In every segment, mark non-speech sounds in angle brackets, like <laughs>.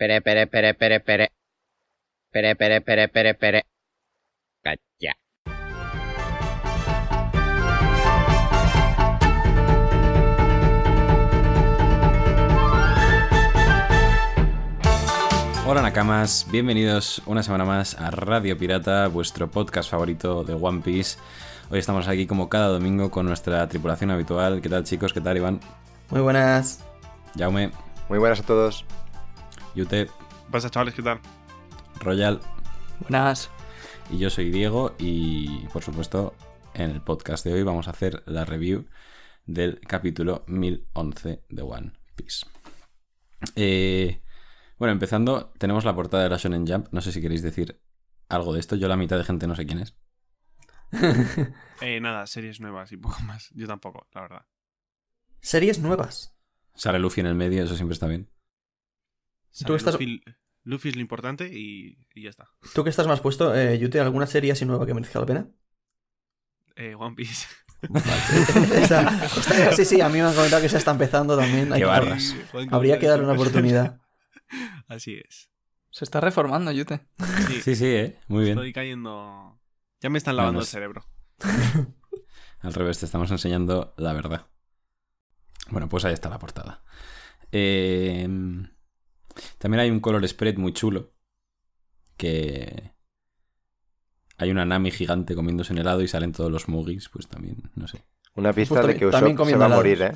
Pere, pere, pere, pere, pere. Pere, pere, pere, pere, pere. Cacha. Hola Nakamas, bienvenidos una semana más a Radio Pirata, vuestro podcast favorito de One Piece. Hoy estamos aquí como cada domingo con nuestra tripulación habitual. ¿Qué tal chicos? ¿Qué tal Iván? Muy buenas. Jaume, Muy buenas a todos. Yute, ¿Qué pasa, chavales? ¿Qué tal? Royal Buenas. y yo soy Diego y por supuesto en el podcast de hoy vamos a hacer la review del capítulo 1011 de One Piece. Eh, bueno, empezando, tenemos la portada de la Shonen Jump. No sé si queréis decir algo de esto. Yo la mitad de gente no sé quién es. <laughs> Eh, nada, series nuevas y poco más. Yo tampoco, la verdad. Series nuevas. Sale Luffy en el medio, eso siempre está bien. Sale estás- Luffy, Luffy es lo importante y, y ya está. ¿Tú que estás más puesto, eh, Yute, alguna serie así nueva que merezca la pena? Eh, One Piece. Esta- <laughs> esta- <laughs> sí, sí, a mí me han comentado que se está empezando también. Hay Qué que- barras. Habría que darle una oportunidad. <laughs> Así es. Se está reformando, Yute. Sí, Sí, sí, ¿eh? Muy bien. estoy cayendo... Ya me están lavando Menos. el cerebro. Al revés, te estamos enseñando la verdad. Bueno, pues ahí está la portada. Eh, también hay un color spread muy chulo. Que hay una Nami gigante comiéndose un helado y salen todos los Mugis, pues también, no sé. Una pista Pues de que también Usopp se comiendo va a morir, ¿eh?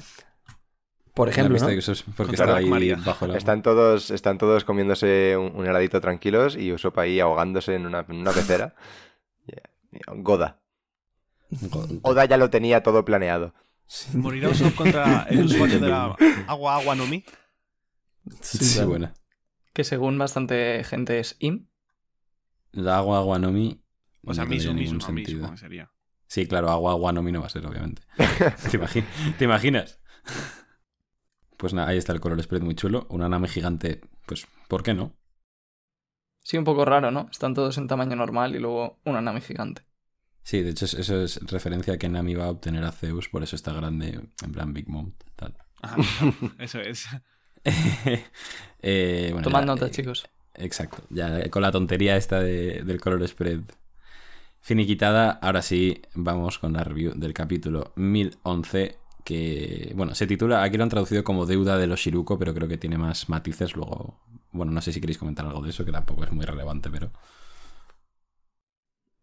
Por ejemplo, está ahí María. bajo. Están todos, están todos comiéndose un, un heladito tranquilos y Usopp ahí ahogándose en una, en una pecera. <laughs> Yeah. Goda. Oda ya lo tenía todo planeado. ¿Morirá Usopp contra el <laughs> usuario de la agua agua no mi? Sí, claro. buena. Que según bastante gente es Im. La agua agua no mi. O sea, no Miso mismo, Miso, sería. Sí, claro, agua agua no mi no va a ser, obviamente. <laughs> ¿Te, imagi- ¿Te imaginas? Pues nada, ahí está el color spread muy chulo. Una Nami gigante, pues, ¿por qué no? Sí, un poco raro, ¿no? Están todos en tamaño normal y luego una Nami gigante. Sí, de hecho es- eso es referencia a que Nami va a obtener a Zeus, por eso está grande, en plan Big Mom, tal. Ajá, eso es. <laughs> Eh, bueno, Tomad nota, eh, chicos. Exacto, ya con la tontería esta de- del color spread finiquitada, ahora sí vamos con la review del capítulo 1011, que, bueno, se titula, aquí lo han traducido como Deuda de los Shiruko, pero creo que tiene más matices luego. Bueno, no sé si queréis comentar algo de eso, que tampoco es muy relevante, pero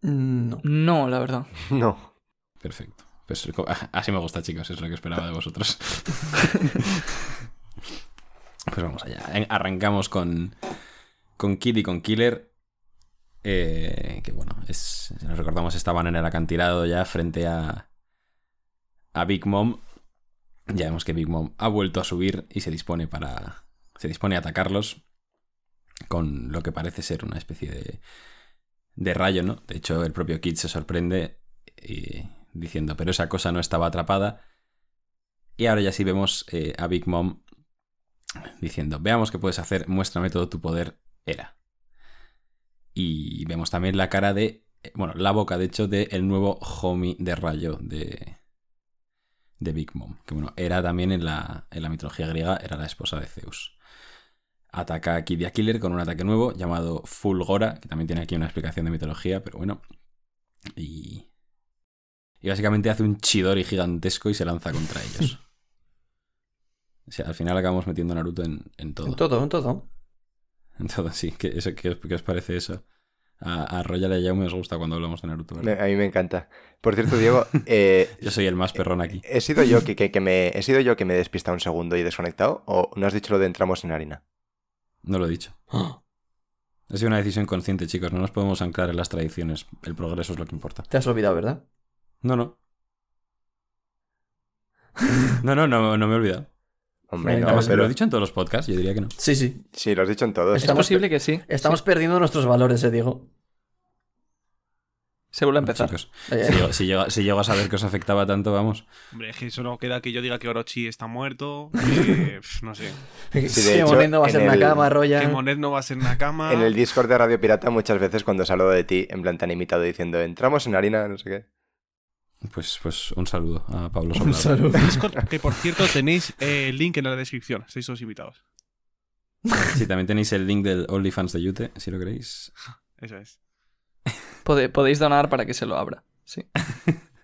No. No, la verdad. <laughs> No. perfecto. Pues <laughs> así me gusta, chicos, es lo que esperaba de vosotros. Pues vamos allá. Arrancamos con, con Kid y con Killer. eh, que bueno, es, nos recordamos, estaban en el acantilado ya frente a, a Big Mom. Ya vemos que Big Mom ha vuelto a subir y se dispone para. Se dispone a atacarlos. Con lo que parece ser una especie de. de rayo, ¿no? De hecho, el propio Kid se sorprende. eh, diciendo, pero esa cosa no estaba atrapada. Y ahora ya sí vemos eh, a Big Mom diciendo, veamos qué puedes hacer, muéstrame todo tu poder, era. Y vemos también la cara de, eh, bueno, la boca de hecho de el nuevo homie de rayo de, de Big Mom. Que bueno, era también en la, en la mitología griega, era la esposa de Zeus. Ataca a Kid y a Killer con un ataque nuevo llamado Fulgora, que también tiene aquí una explicación de mitología, pero bueno. Y, y básicamente hace un chidori gigantesco y se lanza contra ellos. <laughs> O sea, al final acabamos metiendo a Naruto en, en todo. En todo, en todo. En todo, sí. ¿Qué, eso, qué, os- qué os parece eso? A, a Royal y a Jaume os gusta cuando hablamos de Naruto, Me- ¿verdad? A mí me encanta. Por cierto, Diego, <laughs> eh, Yo soy el más perrón aquí. ¿he sido yo que, que- que me he sido yo que me he despistado un segundo y desconectado? ¿O no has dicho lo de entramos en harina? No lo he dicho. <gasps> Ha sido una decisión consciente, chicos. No nos podemos anclar en las tradiciones. El progreso es lo que importa. Te has olvidado, ¿verdad? No, no. <laughs> No, no, no, no me he olvidado. Hombre, no, Además, ¿Lo pero... he dicho en todos los podcasts? Yo diría que no. Sí, sí. Sí, lo has dicho en todos. Es Estamos- posible que sí. Estamos perdiendo nuestros valores, eh, Diego. Se vuelve a empezar. Chicos, si, llego, si, llego, si llego a saber que os afectaba tanto, vamos. Hombre, es que solo queda que yo diga que Orochi está muerto. Que, no sé. que Sí, de hecho, Monet no va a ser una el- cama, Que Roya. Monet no va a ser una cama. En el Discord de Radio Pirata muchas veces cuando se ha hablado de ti, en plan te han imitado diciendo entramos en harina, no sé qué. Pues, pues un saludo a Pablo Un Sobrado. saludo. Discord, que por cierto tenéis eh, el link en la descripción. Estáis todos invitados. <laughs> Sí, también tenéis el link del OnlyFans de Yute, si lo queréis. <laughs> Eso es. Pode- podéis donar para que se lo abra. Sí. <laughs>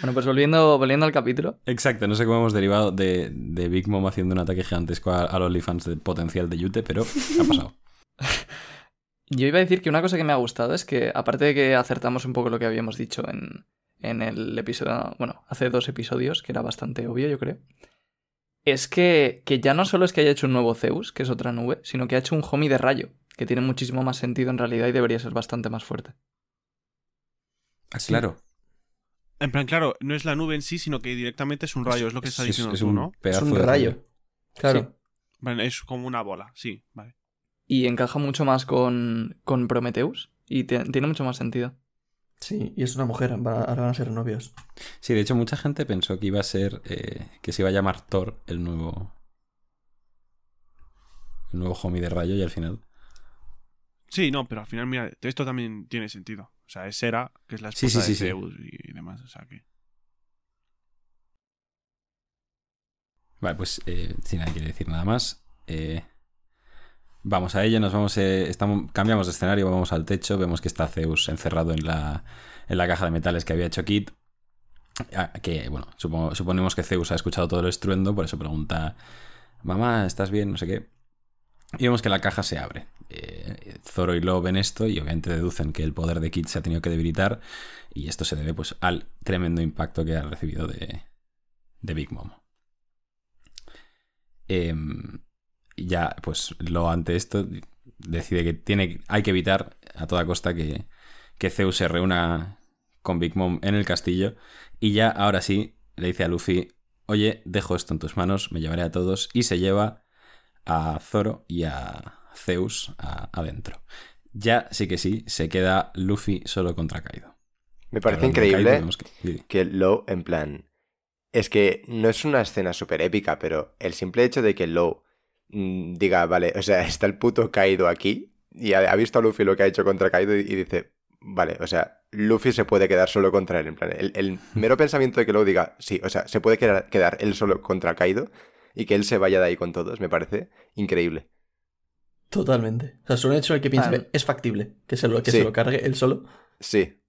bueno, pues volviendo, volviendo al capítulo. Exacto, no sé cómo hemos derivado de, de Big Mom haciendo un ataque gigantesco a- al OnlyFans de potencial de Yute, pero ha pasado. Yo iba a decir que una cosa que me ha gustado es que, aparte de que acertamos un poco lo que habíamos dicho en, en el episodio, bueno, hace dos episodios, que era bastante obvio, yo creo, es que, que ya no solo es que haya hecho un nuevo Zeus, que es otra nube, sino que ha hecho un homie de rayo, que tiene muchísimo más sentido en realidad y debería ser bastante más fuerte. Ah, claro. En plan, claro, no es la nube en sí, sino que directamente es un rayo, es lo que está Es- diciendo es tú, un ¿no? Es un de rayo. Claro. Vale, es como una bola, sí, vale. Y encaja mucho más con, con Prometheus y te- tiene mucho más sentido. Sí, y es una mujer, va- ahora van a ser novios. Sí, de hecho, mucha gente pensó que iba a ser. eh, que se iba a llamar Thor el nuevo. El nuevo homie de rayo, y al final. Sí, no, pero al final, mira, esto también tiene sentido. O sea, es Hera, que es la esposa sí, de sí, sí. Zeus y demás, o sea que... Vale, pues eh, si nadie quiere decir nada más. eh, vamos a ello, nos vamos. eh, estamos, cambiamos de escenario, vamos al techo. Vemos que está Zeus encerrado en la, en la caja de metales que había hecho Kit. Ah, Que, bueno, suponemos que Zeus ha escuchado todo el estruendo, por eso pregunta: Mamá, ¿estás bien? No sé qué. Y vemos que la caja se abre. Eh, Zoro y Lo ven esto y obviamente deducen que el poder de Kit se ha tenido que debilitar. Y esto se debe pues al tremendo impacto que ha recibido de, de Big Mom. Y ya, pues lo ante esto, decide que tiene, hay que evitar a toda costa que, que Zeus se reúna con Big Mom en el castillo. Y ya, ahora sí, le dice a Luffy: Oye, dejo esto en tus manos, me llevaré a todos. Y se lleva a Zoro y a Zeus a- adentro. Ya sí que sí, se queda Luffy solo contra Kaido. Me parece Hablando de Kaido, increíble que- que Low, en plan. Es que no es una escena súper épica, pero el simple hecho de que Low diga, vale, o sea, <laughs> está el puto Kaido aquí y ha, ha visto a Luffy lo que ha hecho contra Kaido y, y dice, vale, o sea, Luffy se puede quedar solo contra él. En plan, el, el <laughs> mero pensamiento de que Low diga, sí, o sea, se puede quedar, quedar él solo contra Kaido y que él se vaya de ahí con todos, me parece increíble. Totalmente. O sea, es un hecho en el que piensa Ah. es factible que se lo, que Sí. se lo cargue él solo. Sí,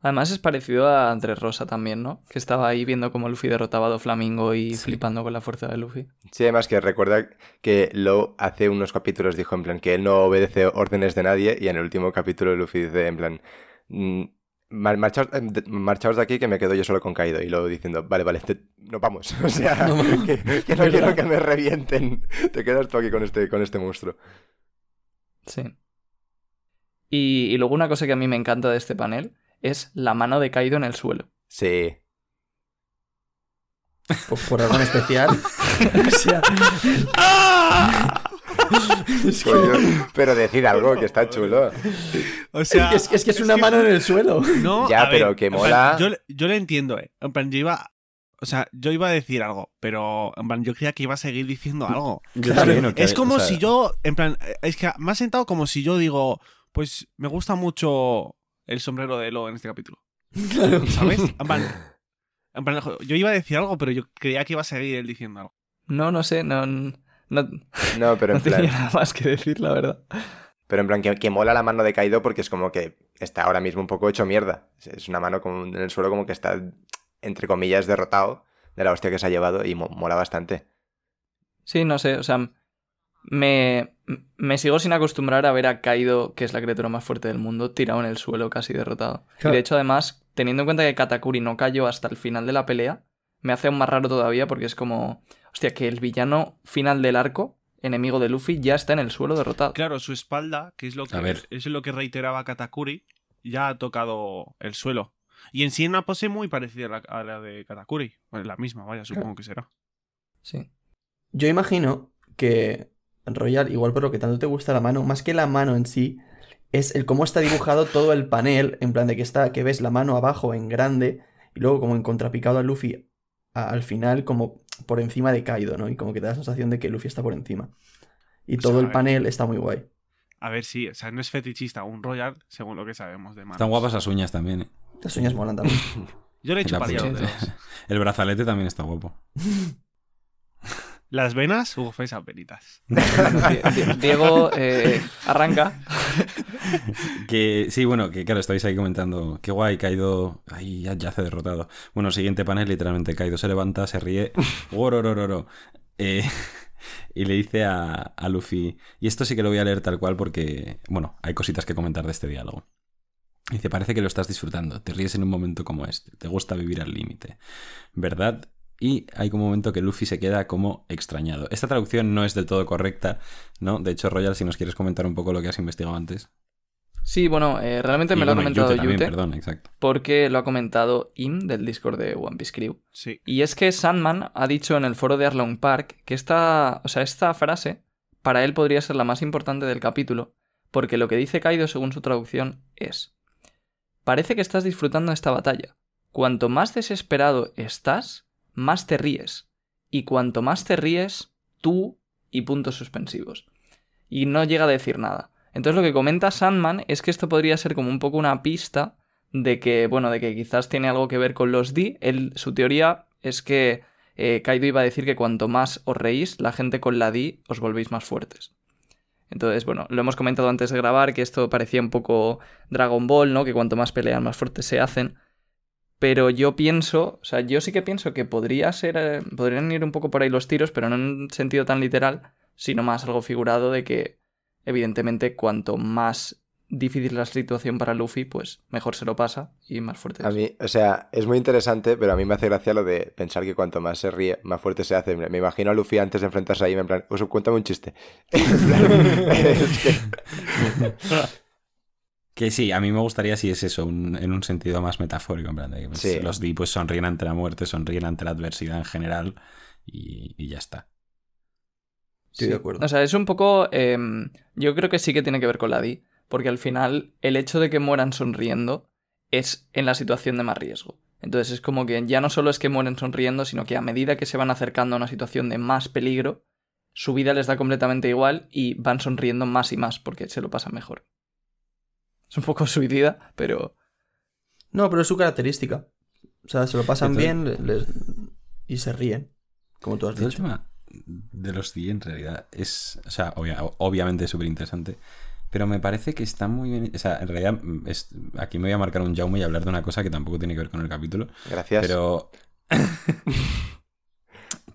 Además es parecido a Andrés Rosa también, ¿no? Que estaba ahí viendo cómo Luffy derrotaba a Doflamingo y Sí. flipando con la fuerza de Luffy. Sí, además que recuerda que Low hace unos capítulos dijo en plan que él no obedece órdenes de nadie y en el último capítulo Luffy dice en plan mm, marchaos, eh, de, marchaos de aquí que me quedo yo solo con Kaido y luego diciendo vale, vale, te- nos vamos. <laughs> O sea, No, no. que, que <laughs> no quiero que me revienten. <laughs> Te quedas tú aquí con este, con este monstruo. Sí. Y, y luego una cosa que a mí me encanta de este panel es la mano de Kaido en el suelo. Sí. Por, por algo en especial. o sea, es, que, Coño, pero decid algo que está chulo. O sea, es que- es que es una mano en el suelo. No, Ya, pero ver, que plan, mola. yo, le- yo le entiendo, ¿eh? En plan, yo iba. O sea, yo iba a decir algo, pero en plan, yo creía que iba a seguir diciendo algo. Claro. Es como O sea, si yo, en plan, es que me ha sentado como si yo digo, pues me gusta mucho el sombrero de Lo en este capítulo. <laughs> Claro. ¿Sabes? <laughs> En plan, en plan, yo iba a decir algo, pero yo creía que iba a seguir él diciendo algo. No, no sé, no, no, no No, pero <laughs> en plan, tenía nada más que decir, la verdad. pero en plan que, que mola la mano de Kaido porque es como que está ahora mismo un poco hecho mierda. Es- Es una mano como en el suelo como que está, entre comillas, derrotado de la hostia que se ha llevado y mo- mola bastante. Sí, no sé, o sea, me, me sigo sin acostumbrar a ver a Kaido, que es la criatura más fuerte del mundo, tirado en el suelo, casi derrotado. Y de hecho, además, teniendo en cuenta que Katakuri no cayó hasta el final de la pelea, me hace aún más raro todavía porque es como, hostia, que el villano final del arco, enemigo de Luffy, ya está en el suelo derrotado. Claro, su espalda, que es lo que, ver. es lo que reiteraba Katakuri, ya ha tocado el suelo. Y en sí una pose muy parecida a la, a la de Katakuri. Bueno, la misma, vaya, supongo que será. Sí. Yo imagino que Royal, igual por lo que tanto te gusta la mano, más que la mano en sí, es el cómo está dibujado todo el panel, en plan de que está, que ves la mano abajo en grande y luego como en contrapicado a Luffy a- al final como por encima de Kaido, ¿no? Y como que te da la sensación de que Luffy está por encima. Y O todo sea, el ver. panel está muy guay. A ver, sí, o sea, no es fetichista, un Royal, según lo que sabemos de manos. Están guapas las uñas también. ¿eh? Las uñas molan también. <laughs> Yo le he hecho. <laughs> El brazalete también está guapo. <laughs> Las venas, uf, esas venitas. <laughs> Di- Di- Diego, eh, arranca. <laughs> Que sí, bueno, que claro, estáis ahí comentando. Qué guay, Kaido. Ahí ya yace derrotado. Bueno, siguiente panel, literalmente. Kaido se levanta, se ríe. <laughs> Gororororo. Eh, y le dice a, a Luffy. Y esto sí que lo voy a leer tal cual porque, bueno, hay cositas que comentar de este diálogo. Dice, parece que lo estás disfrutando, te ríes en un momento como este, te gusta vivir al límite, ¿verdad? Y hay un momento que Luffy se queda como extrañado. Esta traducción no es del todo correcta, ¿no? De hecho, Royal, si nos quieres comentar un poco lo que has investigado antes. Sí, bueno, eh, realmente Y me lo ha bueno, comentado Yute Yute, también, perdón, exacto. porque lo ha comentado Im del Discord de One Piece Crew. Sí. Y es que Sandman ha dicho en el foro de Arlong Park que esta, o sea, esta frase para él podría ser la más importante del capítulo, porque lo que dice Kaido según su traducción es: Parece que estás disfrutando de esta batalla. Cuanto más desesperado estás, más te ríes. Y cuanto más te ríes, tú y puntos suspensivos. Y no llega a decir nada. Entonces lo que comenta Sandman es que esto podría ser como un poco una pista de que, bueno, de que quizás tiene algo que ver con los D. Él, su teoría es que eh, Kaido iba a decir que cuanto más os reís, la gente con la D os volvéis más fuertes. Entonces, bueno, lo hemos comentado antes de grabar, que esto parecía un poco Dragon Ball, ¿no? Que cuanto más pelean, más fuertes se hacen. Pero yo pienso, o sea, yo sí que pienso que podría ser, eh, podrían ir un poco por ahí los tiros, pero no en un sentido tan literal, sino más algo figurado de que, evidentemente, cuanto más difícil la situación para Luffy, pues mejor se lo pasa y más fuerte A mí, o sea, es muy interesante, pero a mí me hace gracia lo de pensar que cuanto más se ríe, más fuerte se hace. Me imagino a Luffy antes de enfrentarse ahí, en plan, os cuéntame un chiste. <laughs> En plan, <laughs> es que- <laughs> Que sí, a mí me gustaría si es eso, un- en un sentido más metafórico, en plan de que pues, Sí. los D pues sonríen ante la muerte, sonríen ante la adversidad en general y, y ya está. Estoy Sí. de acuerdo. O sea, es un poco. em, yo creo que sí que tiene que ver con la DI. Porque al final, el hecho de que mueran sonriendo es en la situación de más riesgo. Entonces es como que ya no solo es que mueren sonriendo, sino que a medida que se van acercando a una situación de más peligro, su vida les da completamente igual y van sonriendo más y más porque se lo pasan mejor. Es un poco <laughs> suicida, pero. No, pero es su característica. O sea, se lo pasan Entonces- bien les- y se ríen. Como tú has Todo el dicho. tema de los D en realidad es, o sea, obvia- obviamente es súper interesante, pero me parece que está muy bien, o sea, en realidad mm, es- aquí me voy a marcar un Jaume y hablar de una cosa que tampoco tiene que ver con el capítulo, Gracias. pero <laughs>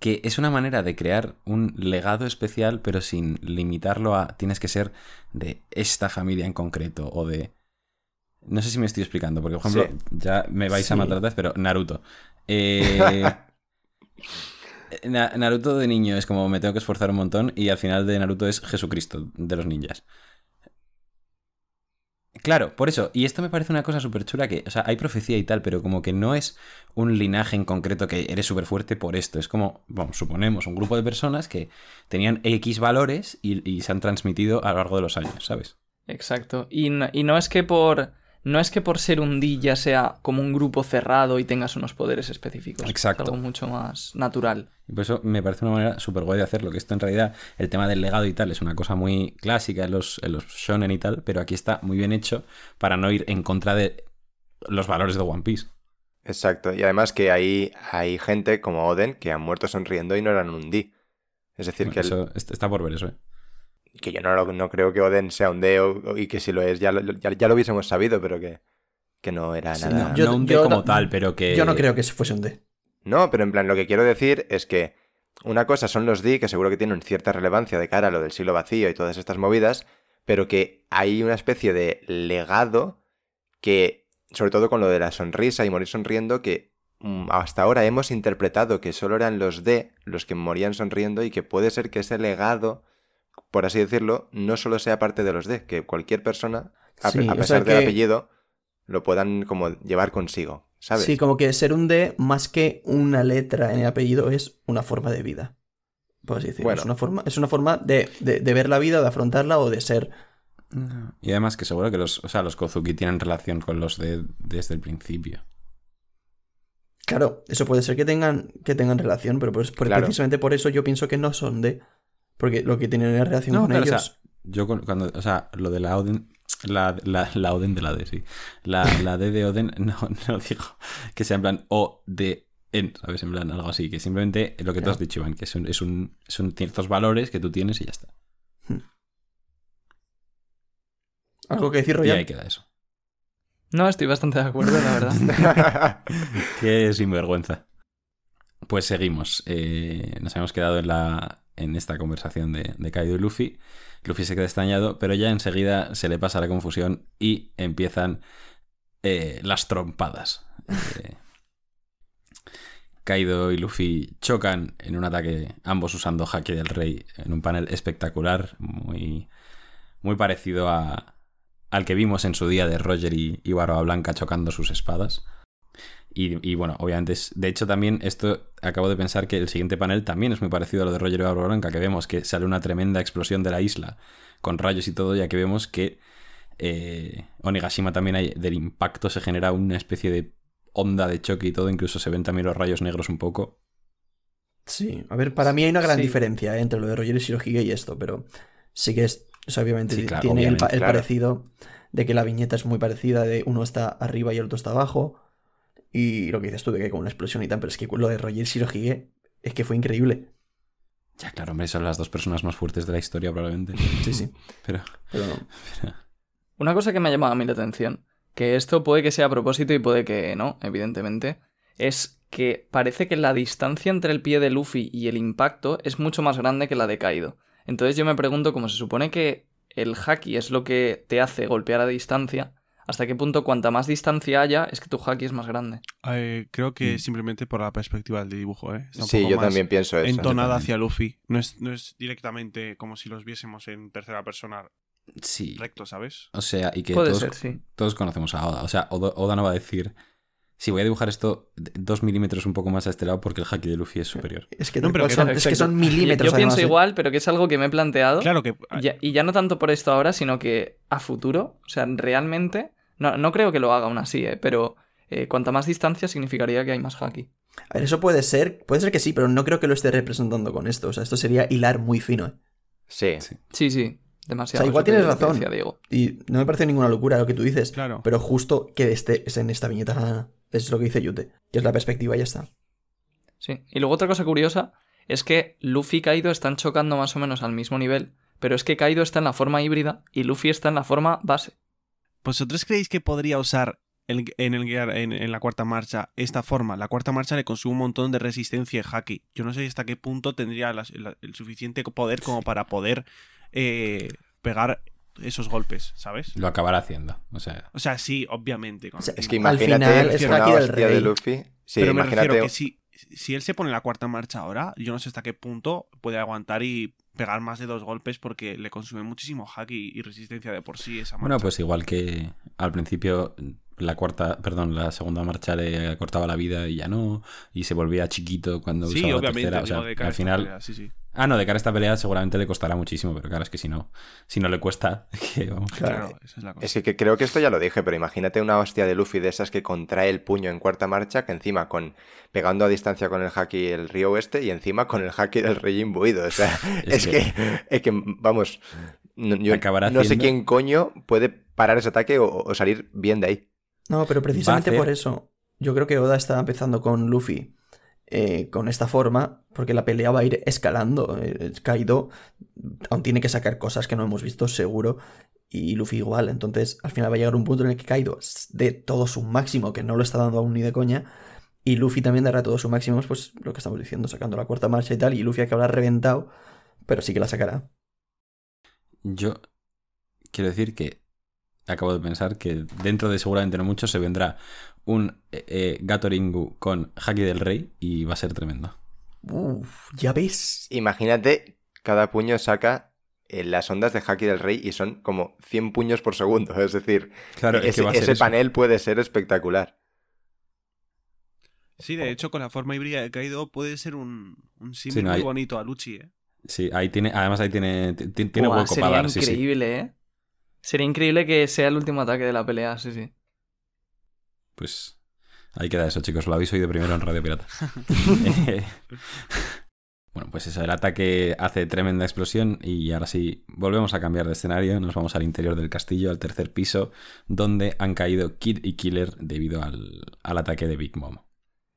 que es una manera de crear un legado especial, pero sin limitarlo a tienes que ser de esta familia en concreto o de... No sé si me estoy explicando, porque por ejemplo, Sí. ya me vais a matar pero Naruto. Eh, <laughs> Na- Naruto de niño es como me tengo que esforzar un montón y al final de Naruto es Jesucristo de los ninjas. Claro, por eso. Y esto me parece una cosa súper chula que, o sea, hay profecía y tal, pero como que no es un linaje en concreto que eres súper fuerte por esto. Es como, bueno, suponemos, un grupo de personas que tenían X valores y, se han transmitido a lo largo de los años, ¿sabes? Exacto. Y y no es que por. No es que por ser un D ya sea como un grupo cerrado y tengas unos poderes específicos. Exacto. Es algo mucho más natural. Y por eso me parece una manera súper guay de hacerlo, que esto en realidad, el tema del legado y tal, es una cosa muy clásica en los, en los shonen y tal, pero aquí está muy bien hecho para no ir en contra de los valores de One Piece. Exacto. Y además que hay, hay gente como Oden que han muerto sonriendo y no eran un D. Es decir, que, el- Eso, est- está por ver eso, ¿eh? Que yo no, lo- no creo que Oden sea un D o- y que si lo es ya lo, ya, ya lo hubiésemos sabido, pero que, que no era Sí, nada. no, yo- no un D yo como no- tal, pero que... Yo no creo que fuese un D. No, pero en plan, lo que quiero decir es que una cosa son los D, que seguro que tienen cierta relevancia de cara a lo del siglo vacío y todas estas movidas, pero que hay una especie de legado que, sobre todo con lo de la sonrisa y morir sonriendo, que mm, hasta ahora hemos interpretado que solo eran los D los que morían sonriendo y que puede ser que ese legado, por así decirlo, no solo sea parte de los D, que cualquier persona, a, Sí, a o pesar sea del que- apellido, lo puedan como llevar consigo, ¿sabes? Sí, como que ser un D más que una letra en el apellido es una forma de vida. Por así decirlo. Bueno. Es una forma, es una forma de, de- de ver la vida, de afrontarla o de ser. Y además que seguro que los, o sea, los Kozuki tienen relación con los de desde el principio. Claro, eso puede ser que tengan, que tengan relación, pero pues, por- Claro. precisamente por eso yo pienso que no son D. Porque lo que tienen es relación No, con claro, o sea, ellos. Yo con- cuando, o sea, lo de la Oden, la, la, la Oden de la D, sí. La, la D de Oden, <laughs> no, no digo que sea en plan O de en, ¿sabes? En plan, algo así. Que simplemente lo que tú Claro. has dicho, Iván, que son, es un, son ciertos valores que tú tienes y ya está. ¿Algo que decir, Y Royal? ahí queda eso. No, estoy bastante de acuerdo, la verdad. <laughs> Qué sinvergüenza. Pues seguimos. Eh, nos habíamos quedado en, la, en esta conversación de, de Kaido y Luffy. Luffy se queda extrañado, pero ya enseguida se le pasa la confusión y empiezan eh, las trompadas. Eh, Kaido y Luffy chocan en un ataque, ambos usando Haki del Rey, en un panel espectacular, muy, muy parecido a, al que vimos en su día de Roger y, y Barba Blanca chocando sus espadas. Y, y bueno, obviamente, es, de hecho también esto acabo de pensar que el siguiente panel también es muy parecido a lo de Roger y Barba Blanca, que vemos que sale una tremenda explosión de la isla con rayos y todo, ya que vemos que eh, Onigashima también hay, del impacto se genera una especie de onda de choque y todo, incluso se ven también los rayos negros un poco. Sí, a ver, para mí hay una gran Sí. diferencia ¿eh? entre lo de Roger y Shirohige y esto, pero sí que es, o sea, obviamente Sí, claro, tiene el, claro. parecido de que la viñeta es muy parecida, de uno está arriba y el otro está abajo, y lo que dices tú de que con una explosión y tal, pero es que lo de Roger y Shirohige es que fue increíble. Ya, claro, hombre, son las dos personas más fuertes de la historia probablemente. Sí, sí, Pero, pero no. pero- Una cosa que me ha llamado a mí la atención, que esto puede que sea a propósito y puede que no, evidentemente, es que parece que la distancia entre el pie de Luffy y el impacto es mucho más grande que la de Kaido. Entonces yo me pregunto, como se supone que el haki es lo que te hace golpear a distancia, ¿hasta qué punto cuanta más distancia haya es que tu haki es más grande? Eh, creo que Mm. simplemente por la perspectiva del dibujo, ¿eh? Está un sí, poco yo más también pienso eso. Entonada hacia Luffy. No es, no es directamente como si los viésemos en tercera persona sí. recto, ¿sabes? O sea, y que Puede todos, ser, sí. todos conocemos a Oda. O sea, Oda, Oda no va a decir, si voy a dibujar esto dos milímetros un poco más a este lado porque el haki de Luffy es superior. Es que, No, pero que- son, es que Exacto. son milímetros. Yo además, pienso ¿eh? igual, pero que es algo que me he planteado. Claro que. Ya- y ya no tanto por esto ahora, sino que a futuro, o sea, realmente, no, no creo que lo haga aún así, ¿eh? pero eh, cuanta más distancia significaría que hay más haki. A ver, eso puede ser, puede ser que sí, pero no creo que lo esté representando con esto. O sea, esto sería hilar muy fino. ¿eh? Sí. Sí. Sí, sí, demasiado. O sea, igual tienes razón. Diego. Y no me parece ninguna locura lo que tú dices. Claro. Pero justo que esté es en esta viñeta es lo que dice Yute, que es la perspectiva y ya está. Sí. Y luego otra cosa curiosa es que Luffy y Kaido están chocando más o menos al mismo nivel, pero es que Kaido está en la forma híbrida y Luffy está en la forma base. ¿Vosotros creéis que podría usar el- en, el, guiar- en, en la cuarta marcha esta forma? La cuarta marcha le consume un montón de resistencia y haki. Yo no sé hasta qué punto tendría el suficiente poder como para poder eh, pegar esos golpes, ¿sabes? Lo acabará haciendo. O sea, O sea, sí, obviamente. con- O sea, Es que Al imagínate final es una del de Rey. Luffy. Sí, Pero me imagínate. refiero que si, si él se pone la cuarta marcha ahora, yo no sé hasta qué punto puede aguantar y pegar más de dos golpes porque le consume muchísimo haki y resistencia de por sí esa marcha. bueno, pues igual que al principio la cuarta, perdón, la segunda marcha le cortaba la vida y ya no, y se volvía chiquito cuando sí, usaba la tercera. O sea, digo, de cara a al esta final, pelea, sí, sí. Ah, no, de cara a esta pelea seguramente le costará muchísimo, pero claro, es que si no, si no le cuesta, <laughs> que vamos. Claro. Claro, esa es la cosa. Es que, que creo que esto ya lo dije, pero imagínate una hostia de Luffy de esas que contrae el puño en cuarta marcha, que encima con pegando a distancia con el haki el río oeste y encima con el haki del rey imbuido. O sea, <laughs> Es es, que, es que, vamos, no, yo Acabará no sé quién coño puede parar ese ataque o, o salir bien de ahí. No, pero precisamente hacer- por eso yo creo que Oda está empezando con Luffy eh, con esta forma, porque la pelea va a ir escalando. Eh, Kaido aún tiene que sacar cosas que no hemos visto seguro y Luffy igual. Entonces al final va a llegar un punto en el que Kaido dé todo su máximo, que no lo está dando aún ni de coña. Y Luffy también dará todo su máximo, pues lo que estamos diciendo, sacando la cuarta marcha y tal. Y Luffy acabará reventado, pero sí que la sacará. Yo quiero decir que acabo de pensar que dentro de seguramente no mucho se vendrá un eh, eh, Gato Ringu con Haki del Rey y va a ser tremendo. Uf, ya ves. Imagínate, cada puño saca eh, las ondas de haki del rey y son como 100 puños por segundo. <laughs> Es decir, Claro, es ese, que va a ser ese eso. panel puede ser espectacular. Sí, de hecho, con la forma híbrida de Kaido puede ser un, Sí, no, muy hay- bonito a Luchi, ¿eh? Sí, ahí tiene, además ahí tiene, ti- ti- tiene Buah, hueco sería para dar, sí, sí. increíble, ¿eh? Sería increíble que sea el último ataque de la pelea, sí, sí. Pues ahí queda eso, chicos. Lo habéis oído primero en Radio Pirata. <laughs> <laughs> Bueno, pues eso, el ataque hace tremenda explosión y ahora sí, volvemos a cambiar de escenario. Nos vamos al interior del castillo, al tercer piso, donde han caído Kid y Killer debido al, al ataque de Big Mom.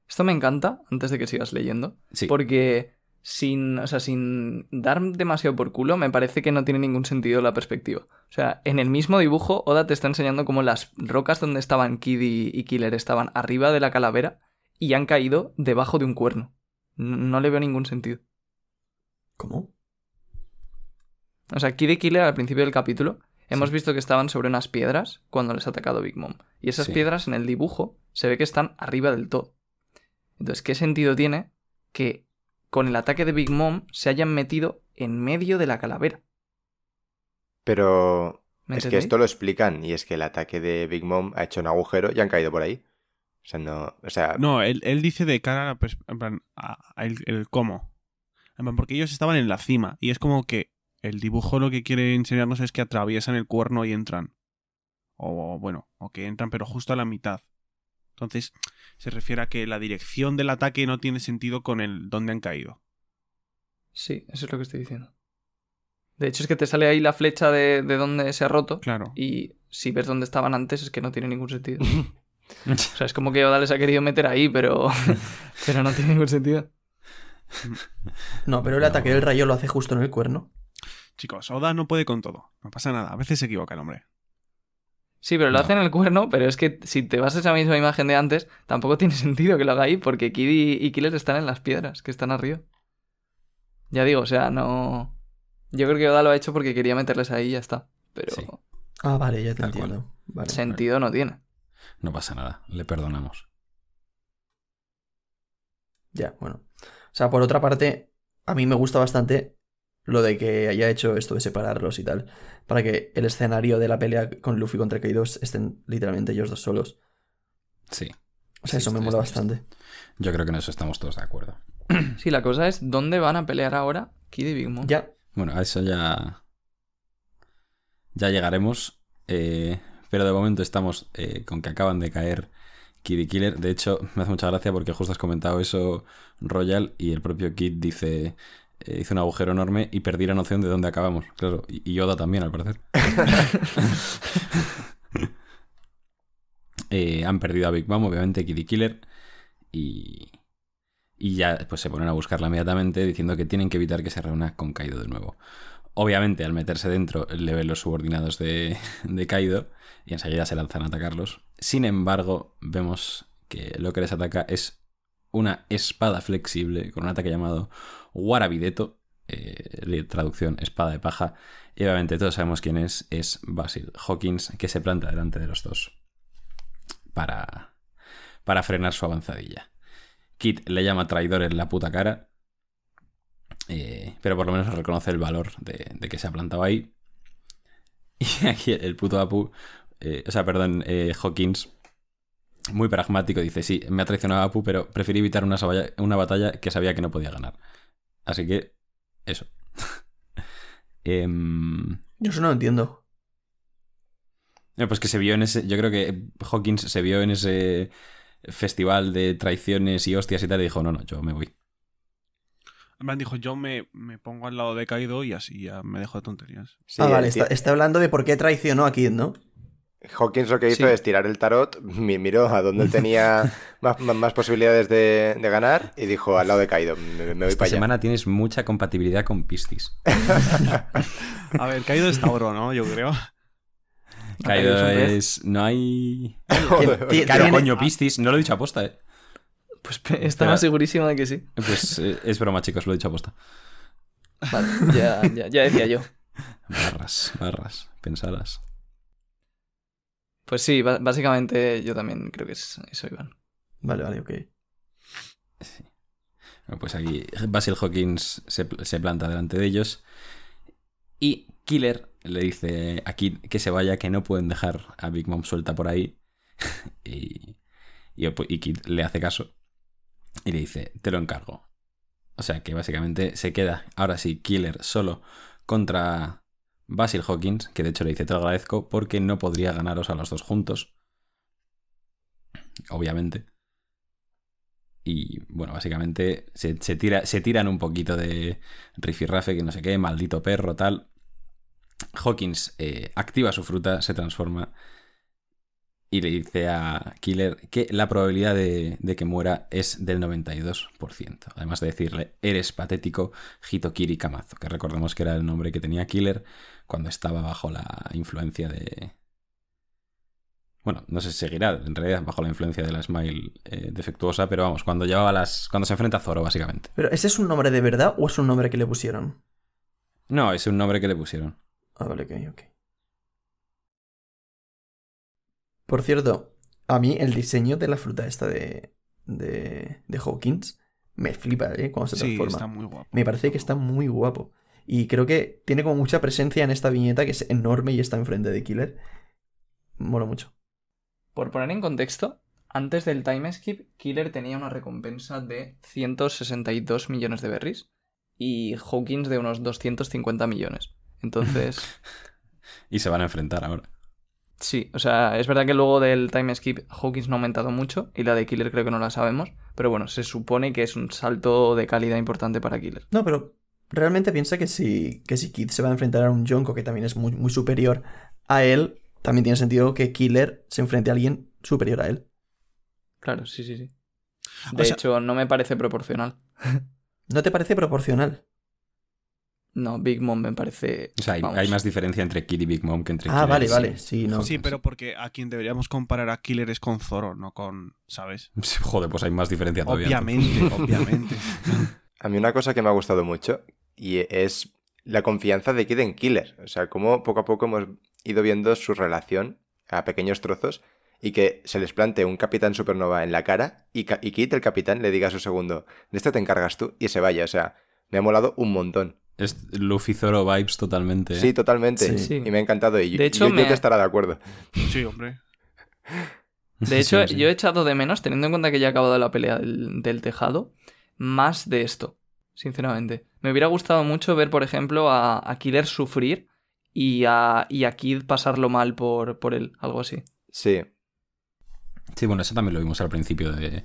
Esto me encanta, antes de que sigas leyendo, Sí. porque sin, o sea, sin dar demasiado por culo, me parece que no tiene ningún sentido la perspectiva. O sea, en el mismo dibujo, Oda te está enseñando cómo las rocas donde estaban Kid y, y Killer estaban arriba de la calavera y han caído debajo de un cuerno. No, no le veo ningún sentido. ¿Cómo? O sea, Kid y Killer al principio del capítulo hemos visto que estaban sobre unas piedras cuando les ha atacado Big Mom. Y esas Sí. piedras en el dibujo se ve que están arriba del todo. Entonces, ¿qué sentido tiene que con el ataque de Big Mom se hayan metido en medio de la calavera? Pero ¿Me es que esto lo explican y es que el ataque de Big Mom ha hecho un agujero y han caído por ahí. O sea, no, o sea, No, él, él dice de cara a en plan, a- a el, el cómo. En plan, porque ellos estaban en la cima y es como que el dibujo lo que quiere enseñarnos es que atraviesan el cuerno y entran. O bueno, o que entran pero justo a la mitad. Entonces, se refiere a que la dirección del ataque no tiene sentido con el dónde han caído. Sí, eso es lo que estoy diciendo. De hecho, es que te sale ahí la flecha de, de donde se ha roto. Claro. Y si ves dónde estaban antes, es que no tiene ningún sentido. <laughs> O sea, es como que Oda les ha querido meter ahí, pero, <laughs> pero no tiene ningún sentido. No, pero el ataque del rayo lo hace justo en el cuerno. Chicos, Oda no puede con todo. No pasa nada. A veces se equivoca el hombre. Sí, pero lo No. hace en el cuerno, pero es que si te vas a esa misma imagen de antes, tampoco tiene <laughs> sentido que lo haga ahí, porque Kid y, y Killer están en las piedras, que están arriba. Ya digo, o sea, no... Yo creo que Oda lo ha hecho porque quería meterles ahí y ya está. Pero Sí. Ah, vale, ya te Tal entiendo. Vale. sentido no tiene. No pasa nada, le perdonamos. Ya, bueno. O sea, por otra parte, a mí me gusta bastante lo de que haya hecho esto de separarlos y tal. Para que el escenario de la pelea con Luffy contra Kaido estén literalmente ellos dos solos. Sí. O sea, Sí, eso me mola bastante. Yo creo que en eso estamos todos de acuerdo. <clears throat> Sí, la cosa es, ¿dónde van a pelear ahora Kid y Big Mom? Ya, Bueno, a eso ya. Ya llegaremos. eh, pero de momento estamos eh, con que acaban de caer Kid y Killer. De hecho, me hace mucha gracia porque justo has comentado eso, Royal, y el propio Kid dice. Eh, hizo un agujero enorme y perdí la noción de dónde acabamos. Claro, y Yoda también, al parecer. <laughs> Eh, han perdido a Big Mom, obviamente, Kid y Killer. Y. Y ya pues se ponen a buscarla inmediatamente diciendo que tienen que evitar que se reúna con Kaido de nuevo. Obviamente, al meterse dentro, le ven los subordinados de, de Kaido y enseguida se lanzan a atacarlos. Sin embargo, vemos que lo que les ataca es una espada flexible con un ataque llamado Warabideto, eh, traducción espada de paja. Y obviamente todos sabemos quién es, es Basil Hawkins, que se planta delante de los dos para, para frenar su avanzadilla. Kit le llama traidor en la puta cara. eh, pero por lo menos reconoce el valor de, que se ha plantado ahí. <laughs> Y aquí el puto Apu, eh, o sea, perdón, Hawkins, muy pragmático, dice: Sí, me ha traicionado Apu, pero preferí evitar una batalla que sabía que no podía ganar. Así que, eso. <laughs> Em, yo eso no lo entiendo. eh, pues que se vio en ese. Yo creo que Hawkins se vio en ese festival de traiciones y hostias y tal y dijo: No, no, yo me voy. En plan, dijo, yo me, me pongo al lado de Kaido y así ya me dejo de tonterías. sí, ah, vale, tío- está, está hablando de por qué traicionó a Kid, ¿no? Hawkins lo que hizo Sí. es tirar el tarot, mi- miró a dónde él tenía <laughs> más, más- más posibilidades de, de ganar y dijo al lado de Kaido, me, me voy Esta para allá. semana tienes mucha compatibilidad con Piscis. <laughs> A ver, Kaido es Tauro, ¿no? Yo creo. Kaido Kaido es. No hay. Claro, coño, Piscis. No lo he dicho aposta, eh. Pues estaba segurísimo de que sí. Pues eh, es broma, chicos, lo he dicho aposta. Vale, ya, ya, ya decía yo. Barras, barras, pensadas. Pues sí, básicamente yo también creo que es eso, Iván. Vale, vale, ok. Bueno, pues aquí Basil Hawkins se, se planta delante de ellos. Y Killer le dice a Kid que se vaya, que no pueden dejar a Big Mom suelta por ahí. <laughs> y, y, y Kid le hace caso. Y le dice, te lo encargo. O sea que básicamente se queda, ahora sí, Killer solo contra Basil Hawkins, que de hecho le dice, te lo agradezco porque no podría ganaros a los dos juntos. Obviamente. Y bueno, básicamente se, tira, tiran un poquito de rifirrafe, que no sé qué, maldito perro, tal. Hawkins eh, activa su fruta, se transforma. Y le dice a Killer que la probabilidad de, de que muera es del 92%. Además de decirle, eres patético, Hitokiri Kamazo, que recordemos que era el nombre que tenía Killer cuando estaba bajo la influencia de... Bueno, no sé si seguirá, en realidad, bajo la influencia de la Smile eh, defectuosa, pero vamos, cuando llevaba las. cuando se enfrenta a Zoro, básicamente. Pero ¿ese es un nombre de verdad o es un nombre que le pusieron? No, es un nombre que le pusieron. Ah, vale, ok, ok. Por cierto, a mí el diseño de la fruta esta de, de, de Hawkins me flipa, ¿eh? Cuando se Sí, transforma. está muy guapo. Me parece que está muy guapo. Y creo que tiene como mucha presencia en esta viñeta que es enorme y está enfrente de Killer. Mola mucho. Por poner en contexto, antes del time skip, Killer tenía una recompensa de 162 millones de berries y Hawkins de unos 250 millones. Entonces, <laughs> Y se van a enfrentar ahora. Sí, o sea, es verdad que luego del time skip Hawkins no ha aumentado mucho y la de Killer creo que no la sabemos, pero bueno, se supone que es un salto de calidad importante para Killer. No, pero realmente piensa que si, que si Kid se va a enfrentar a un Jonko que también es muy, muy superior a él, también tiene sentido que Killer se enfrente a alguien superior a él. Claro, sí, sí, sí. O De sea- hecho, no me parece proporcional. <laughs> ¿No te parece proporcional? No, Big Mom me parece... O sea, hay, más diferencia entre Kid y Big Mom que entre Ah, Killer vale, y- vale. Sí, no. sí, pero porque a quien deberíamos comparar a Killer es con Zoro, no con. ¿Sabes? <laughs> Joder, pues hay más diferencia todavía. Obviamente, <laughs> obviamente. A mí una cosa que me ha gustado mucho y es la confianza de Kid en Killer. O sea, cómo poco a poco hemos ido viendo su relación a pequeños trozos y que se les plante un Capitán Supernova en la cara y, Ca- y Kid, el capitán, le diga a su segundo, de esto te encargas tú y se vaya. O sea, me ha molado un montón. Es Luffy Zoro vibes totalmente. ¿eh? Sí, totalmente. Sí. Sí. Y me ha encantado. Y yo, De hecho, yo- yo me- que estará de acuerdo. Sí, hombre. <laughs> De hecho, Sí, sí. yo he echado de menos, teniendo en cuenta que ya ha acabado la pelea del, del tejado, más de esto, sinceramente. Me hubiera gustado mucho ver, por ejemplo, a, a Killer sufrir y a, y a Kid pasarlo mal por, por él, algo así. Sí. Sí, bueno, eso también lo vimos al principio de-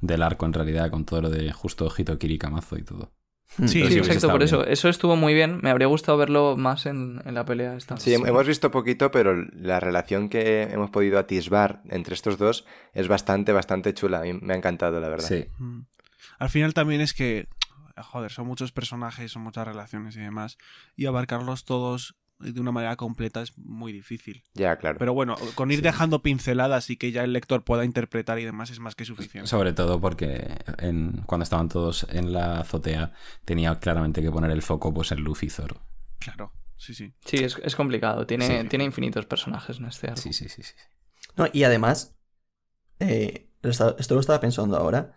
del arco, en realidad, con todo lo de justo Hitokiri Kamazo y todo. Hmm. Sí, Sí, sí, exacto, por bien. eso. Eso estuvo muy bien. Me habría gustado verlo más en, en la pelea esta. Sí, hem- hemos visto poquito, pero la relación que hemos podido atisbar entre estos dos es bastante, bastante chula. A mí me ha encantado, la verdad. Sí. Mm. Al final también es que. Joder, son muchos personajes, son muchas relaciones y demás. Y abarcarlos todos de una manera completa es muy difícil. Ya, claro. Pero bueno, con ir Sí. dejando pinceladas y que ya el lector pueda interpretar y demás es más que suficiente. Sobre todo porque en- cuando estaban todos en la azotea tenía claramente que poner el foco pues en Luffy y Zoro. Claro, sí, sí. Sí, es, es complicado. Tiene, Sí. tiene infinitos personajes en este arco. Sí, sí, sí, sí. No, y además, eh, esto lo estaba pensando ahora.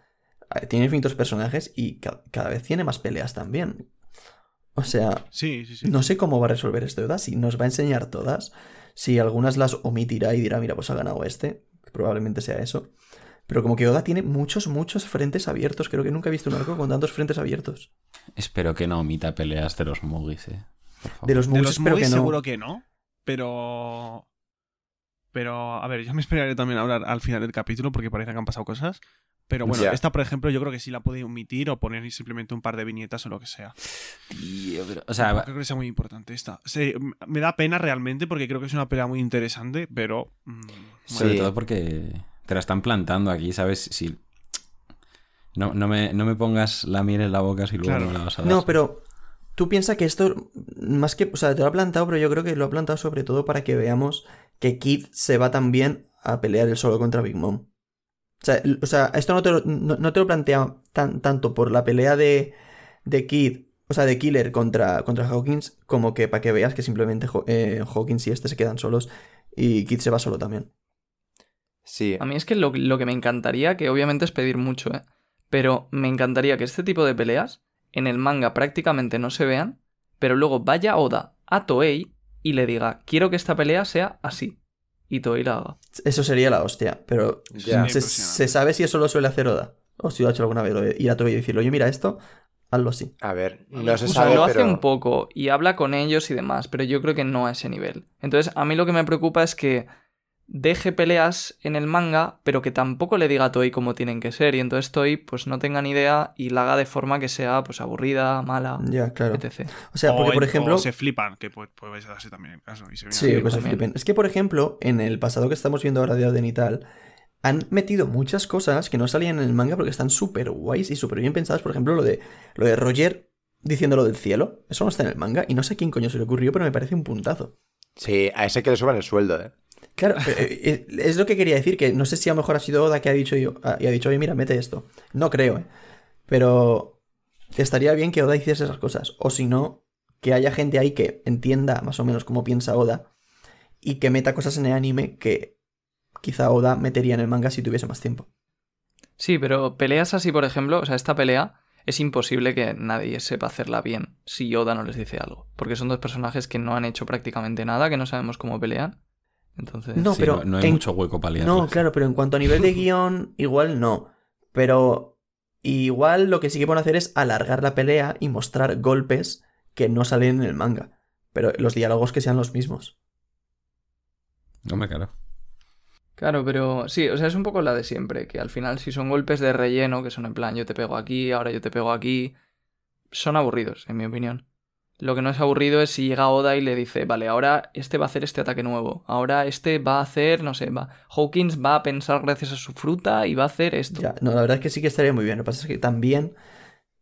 eh, Tiene infinitos personajes y ca- cada vez tiene más peleas también. O sea, Sí, sí, sí. no sé cómo va a resolver esto Oda, si nos va a enseñar todas, si algunas las omitirá y dirá, mira, pues ha ganado este, que probablemente sea eso. Pero como que Oda tiene muchos, muchos frentes abiertos. Creo que nunca he visto un arco con tantos frentes abiertos. Espero que no omita peleas de los Mugis, eh. De los De muchos, los espero Mois que no. seguro que no, pero... Pero, a ver, yo me esperaré también a hablar al final del capítulo porque parece que han pasado cosas. Pero bueno, esta, por ejemplo, yo creo que sí la puede omitir o poner simplemente un par de viñetas o lo que sea. Tío, pero- o No sea, creo que sea muy importante esta. Se- me da pena realmente porque creo que es una pelea muy interesante, pero... mm, sobre Sí. todo porque te la están plantando aquí, ¿sabes? Si... No, no, me, no me pongas la miel en la boca si luego Claro. no me la vas a dar. No, pero tú piensas que esto, más que, o sea, te lo ha plantado, pero yo creo que lo ha plantado sobre todo para que veamos que Kid se va también a pelear él solo contra Big Mom. O sea, l- o sea esto no te lo, no, no te lo plantea tan, tanto por la pelea de, de Kid, o sea, de Killer contra, contra Hawkins, como que para que veas que simplemente eh, Hawkins y este se quedan solos y Kid se va solo también. Sí. A mí es que lo, lo que me encantaría, que obviamente es pedir mucho, ¿eh? Pero me encantaría que este tipo de peleas en el manga prácticamente no se vean, pero luego vaya Oda a Toei y le diga, quiero que esta pelea sea así. Y Toei la haga. Eso sería la hostia, pero Ya. se, se sabe si eso lo suele hacer Oda. O si lo ha hecho alguna vez, lo de ir a Toei y decirle, oye, mira esto, hazlo así. A ver, no se O sea, sabe, lo hace pero... un poco y habla con ellos y demás, pero yo creo que no a ese nivel. Entonces, a mí lo que me preocupa es que deje peleas en el manga, pero que tampoco le diga a Toei cómo tienen que ser. Y entonces Toei pues no tenga ni idea y la haga de forma que sea pues aburrida, mala, Ya, claro. etc. O sea, porque O por ejemplo. o se flipan, que puede, puede darse también el caso. Y se Sí, arriba. pues se flipen. Es que, por ejemplo, en el pasado que estamos viendo ahora de Oden y tal, han metido muchas cosas que no salían en el manga porque están súper guays y súper bien pensadas. Por ejemplo, lo de, lo de Roger diciendo lo del cielo. Eso no está en el manga y no sé a quién coño se le ocurrió, pero me parece un puntazo. Sí, a ese que le suban el sueldo, ¿eh? Claro, pero, eh, eh, es lo que quería decir, que no sé si a lo mejor ha sido Oda que ha dicho yo, y ha dicho, oye, mira, mete esto. No creo, ¿eh? Pero estaría bien que Oda hiciese esas cosas. O si no, que haya gente ahí que entienda más o menos cómo piensa Oda y que meta cosas en el anime que quizá Oda metería en el manga si tuviese más tiempo. Sí, pero peleas así, por ejemplo, o sea, esta pelea es imposible que nadie sepa hacerla bien si Yoda no les dice algo. Porque son dos personajes que no han hecho prácticamente nada, que no sabemos cómo pelean. Entonces, No, Sí, pero no, no hay en- mucho hueco para liarlas. No, claro, pero en cuanto a nivel de <laughs> guion, igual no. Pero igual lo que sí que pueden hacer es alargar la pelea y mostrar golpes que no salen en el manga. Pero los diálogos que sean los mismos. Hombre, claro. Claro, pero sí, o sea, es un poco la de siempre, que al final si son golpes de relleno, que son en plan yo te pego aquí, ahora yo te pego aquí, son aburridos, en mi opinión. Lo que no es aburrido es si llega Oda y le dice, vale, ahora este va a hacer este ataque nuevo, ahora este va a hacer, no sé, va, Hawkins va a pensar gracias a su fruta y va a hacer esto. Ya, no, la verdad es que sí que estaría muy bien. Lo que pasa es que también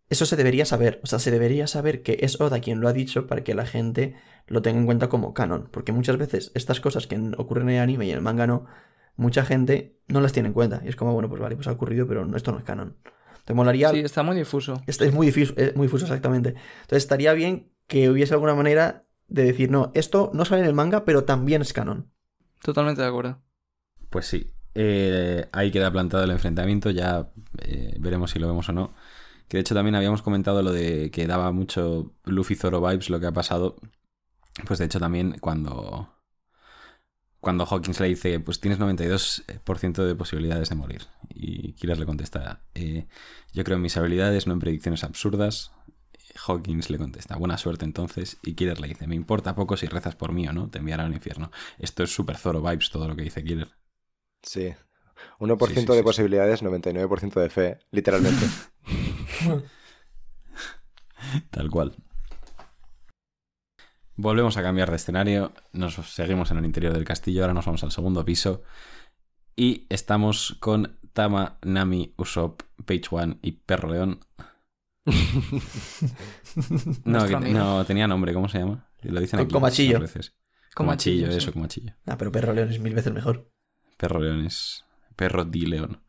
eso se debería saber. O sea, se debería saber que es Oda quien lo ha dicho para que la gente lo tenga en cuenta como canon. Porque muchas veces estas cosas que en- ocurren en el anime y en el manga no, mucha gente no las tiene en cuenta. Y es como, bueno, pues vale, pues ha ocurrido, pero no, esto no es canon. Te molaría. Sí, está muy difuso. Esto es muy difuso, es muy difuso, exactamente. Entonces estaría bien que hubiese alguna manera de decir, no, esto no sale en el manga, pero también es canon. Totalmente de acuerdo. Pues sí. Eh, ahí queda plantado el enfrentamiento. Ya eh, veremos si lo vemos o no. Que de hecho también habíamos comentado lo de que daba mucho Luffy Zoro vibes lo que ha pasado. Pues de hecho también cuando. Cuando Hawkins le dice, pues tienes 92% de posibilidades de morir. Y Killers le contesta, eh, yo creo en mis habilidades, no en predicciones absurdas. Hawkins le contesta, buena suerte entonces. Y Killer le dice, me importa poco si rezas por mí o no, te enviarán al infierno. Esto es super Zoro vibes todo lo que dice Killer. Sí. 1% Sí, sí, de sí, posibilidades, 99% de fe, literalmente. <laughs> Tal cual. Volvemos a cambiar de escenario. Nos seguimos en el interior del castillo. Ahora nos vamos al segundo piso. Y estamos con Tama, Nami, Usopp, Page One y Perro León. <laughs> No, que- tenía nombre, ¿cómo se llama? Lo dicen aquí Comachillo. Comachillo, Comachillo, sí. eso, comachillo. Ah, pero Perro León es mil veces mejor. Perro León es. Perro Di León.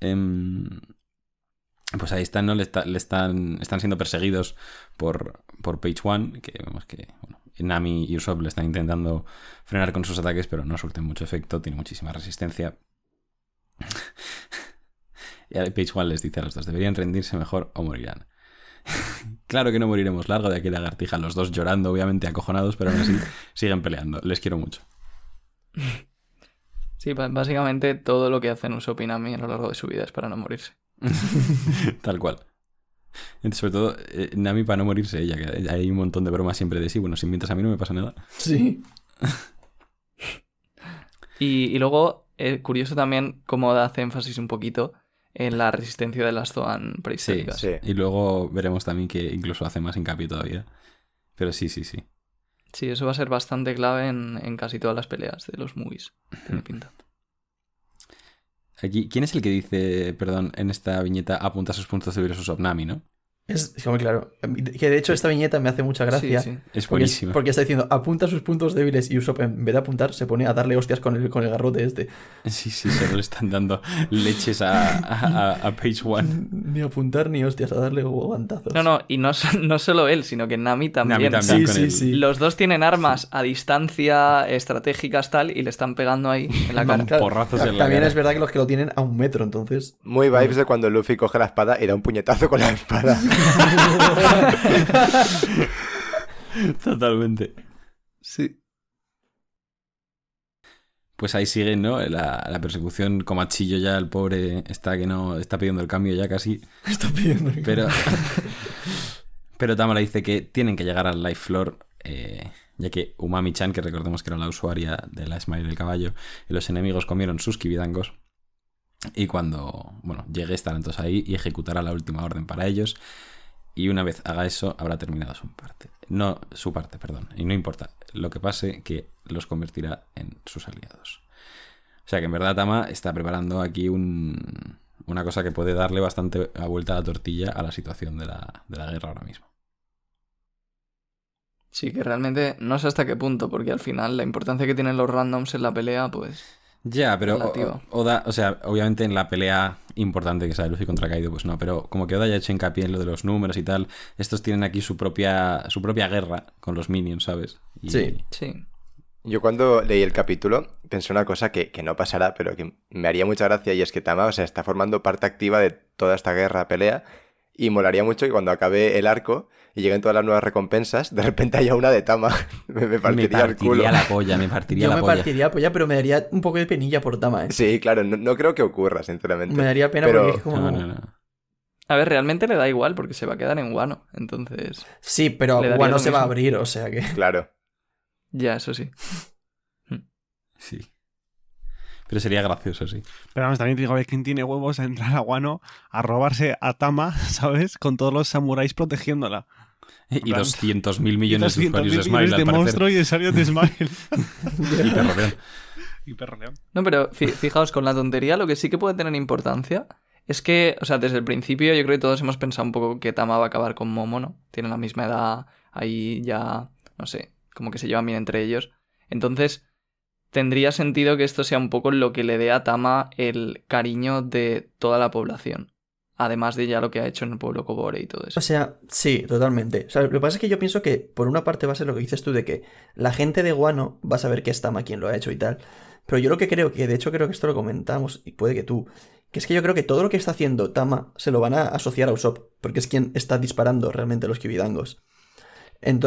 Em, pues ahí están, ¿no? Le, está- le están, están siendo perseguidos por, por Page One, que vemos que bueno, Nami y Usopp le están intentando frenar con sus ataques, pero no surten mucho efecto, tiene muchísima resistencia. Y Page One les dice a los dos, deberían rendirse mejor o morirán. <laughs> claro que no moriremos largo de aquí lagartija, los dos llorando, obviamente acojonados, pero aún así <laughs> siguen peleando. Les quiero mucho. Sí, básicamente todo lo que hacen Usopp y Nami a lo largo de su vida es para no morirse. <laughs> Tal cual. Sobre todo, eh, Nami para no morirse ella, que hay un montón de bromas siempre de sí, bueno, si mientras a mí no me pasa nada. Sí. Y, y luego, eh, curioso también cómo hace énfasis un poquito en la resistencia de las Zoan Sí, prehistóricas. sí. Y luego veremos también que incluso hace más hincapié todavía. Pero sí, sí, sí. Sí, eso va a ser bastante clave en, en casi todas las peleas de los movies. Tiene <laughs> pinta. Aquí, ¿quién es el que dice, perdón, en esta viñeta apunta sus puntos débiles Usopp Nami, no? Es es como claro. Que de hecho esta viñeta me hace mucha gracia. Sí, sí. Es buenísima. porque está diciendo, apunta sus puntos débiles y Usopp en vez de apuntar se pone a darle hostias con el, con el garrote este. Sí, sí, solo le están dando leches a, a, a Page One. <laughs> Ni apuntar ni hostias, a darle guantazos. No, no, y no, no solo él, sino que Nami también. Nami también Sí, con sí. Los dos tienen armas a distancia estratégicas tal y le están pegando ahí en la cara. Claro, porrazos en la También cara. es verdad que los que lo tienen a un metro, entonces. Muy vibes de cuando Luffy coge la espada y da un puñetazo con la espada. <laughs> <laughs> Totalmente. Sí. Pues ahí sigue, ¿no? La, la persecución como achillo ya, el pobre está que no está pidiendo el cambio ya casi. Está pidiendo. Pero. Pero Tamara dice que tienen que llegar al Life Floor eh, ya que Umami-chan, que recordemos que era la usuaria de la Smile del caballo, y los enemigos comieron sus kibidangos. Y cuando, bueno, llegue estarán entonces ahí y ejecutará la última orden para ellos. Y una vez haga eso, habrá terminado su parte. No, su parte, perdón. Y no importa lo que pase, que los convertirá en sus aliados. O sea que en verdad Tama está preparando aquí un, una cosa que puede darle bastante a vuelta a la tortilla a la situación de la, de la guerra ahora mismo. Sí, que realmente no sé hasta qué punto, porque al final la importancia que tienen los randoms en la pelea, pues. Ya, pero Relativo. Oda, o sea, obviamente en la pelea importante que sea Luffy contra Kaido, pues no, pero como que Oda ya ha hecho hincapié en lo de los números y tal, estos tienen aquí su propia, su propia guerra con los minions, ¿sabes? Y- Sí. Sí. Yo cuando leí el capítulo pensé una cosa que, que no pasará, pero que me haría mucha gracia y es que Tama, o sea, está formando parte activa de toda esta guerra, pelea, y molaría mucho que cuando acabe el arco y lleguen todas las nuevas recompensas, de repente haya una de Tama. <laughs> me, me Me partiría el culo. partiría la polla, me partiría Yo la me polla. partiría polla, pero me daría un poco de penilla por Tama, ¿eh? Sí, claro, no, no creo que ocurra, sinceramente. Me daría pena Pero- porque es como... No, no, no. A ver, realmente le da igual porque se va a quedar en Wano. Entonces. Sí, pero Guano se va a abrir, o sea que... Claro. Ya, eso sí. <laughs> Sí. Pero sería gracioso, sí. Pero vamos, también te digo, a ver quién tiene huevos a entrar a Guano a robarse a Tama, <laughs> ¿sabes? Con todos los samuráis protegiéndola. <laughs> Y plan- 200 mil millones de 200.000 usuarios de Smile, de al parecer. monstruo y de usuarios de Smile. <laughs> Y perro león. y perro león. No, pero fi- fijaos, con la tontería lo que sí que puede tener importancia es que, o sea, desde el principio yo creo que todos hemos pensado un poco que Tama va a acabar con Momo, ¿no? Tienen la misma edad, ahí ya, no sé, como que se llevan bien entre ellos. Entonces, tendría sentido que esto sea un poco lo que le dé a Tama el cariño de toda la población. Además de ya lo que ha hecho en el pueblo Kobore y todo eso. O sea, sí, totalmente. O sea, lo que pasa es que yo pienso que, por una parte, va a ser lo que dices tú de que la gente de Guano va a saber que es Tama quien lo ha hecho y tal. Pero yo lo que creo, que de hecho creo que esto lo comentamos, y puede que tú, que es que yo creo que todo lo que está haciendo Tama se lo van a asociar a Usopp, porque es quien está disparando realmente los Kibidangos.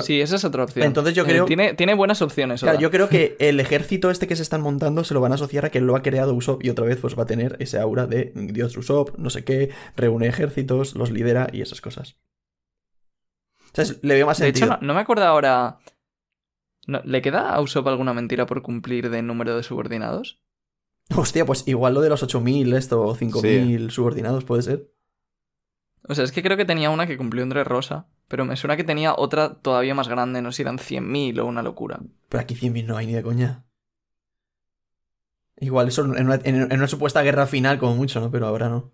Sí, esa es otra opción. Entonces yo Eh, creo- tiene, tiene buenas opciones. Claro, yo creo que el ejército este que se están montando se lo van a asociar a que lo ha creado Usopp y otra vez pues va a tener ese aura de Dios Usopp, no sé qué, reúne ejércitos, los lidera y esas cosas. O sea, es- le veo más De hecho, sentido. no, no me acuerdo ahora. No, ¿Le queda a Usopp alguna mentira por cumplir de número de subordinados? Hostia, pues igual lo de los 8000, esto, o 5000 subordinados puede ser. O sea, es que creo que tenía una que cumplió entre Rosa, pero me suena que tenía otra todavía más grande, no sé si eran 100.000 o una locura. Pero aquí 100.000 no hay ni de coña. Igual eso en una, en- en una supuesta guerra final como mucho, ¿no? Pero ahora no.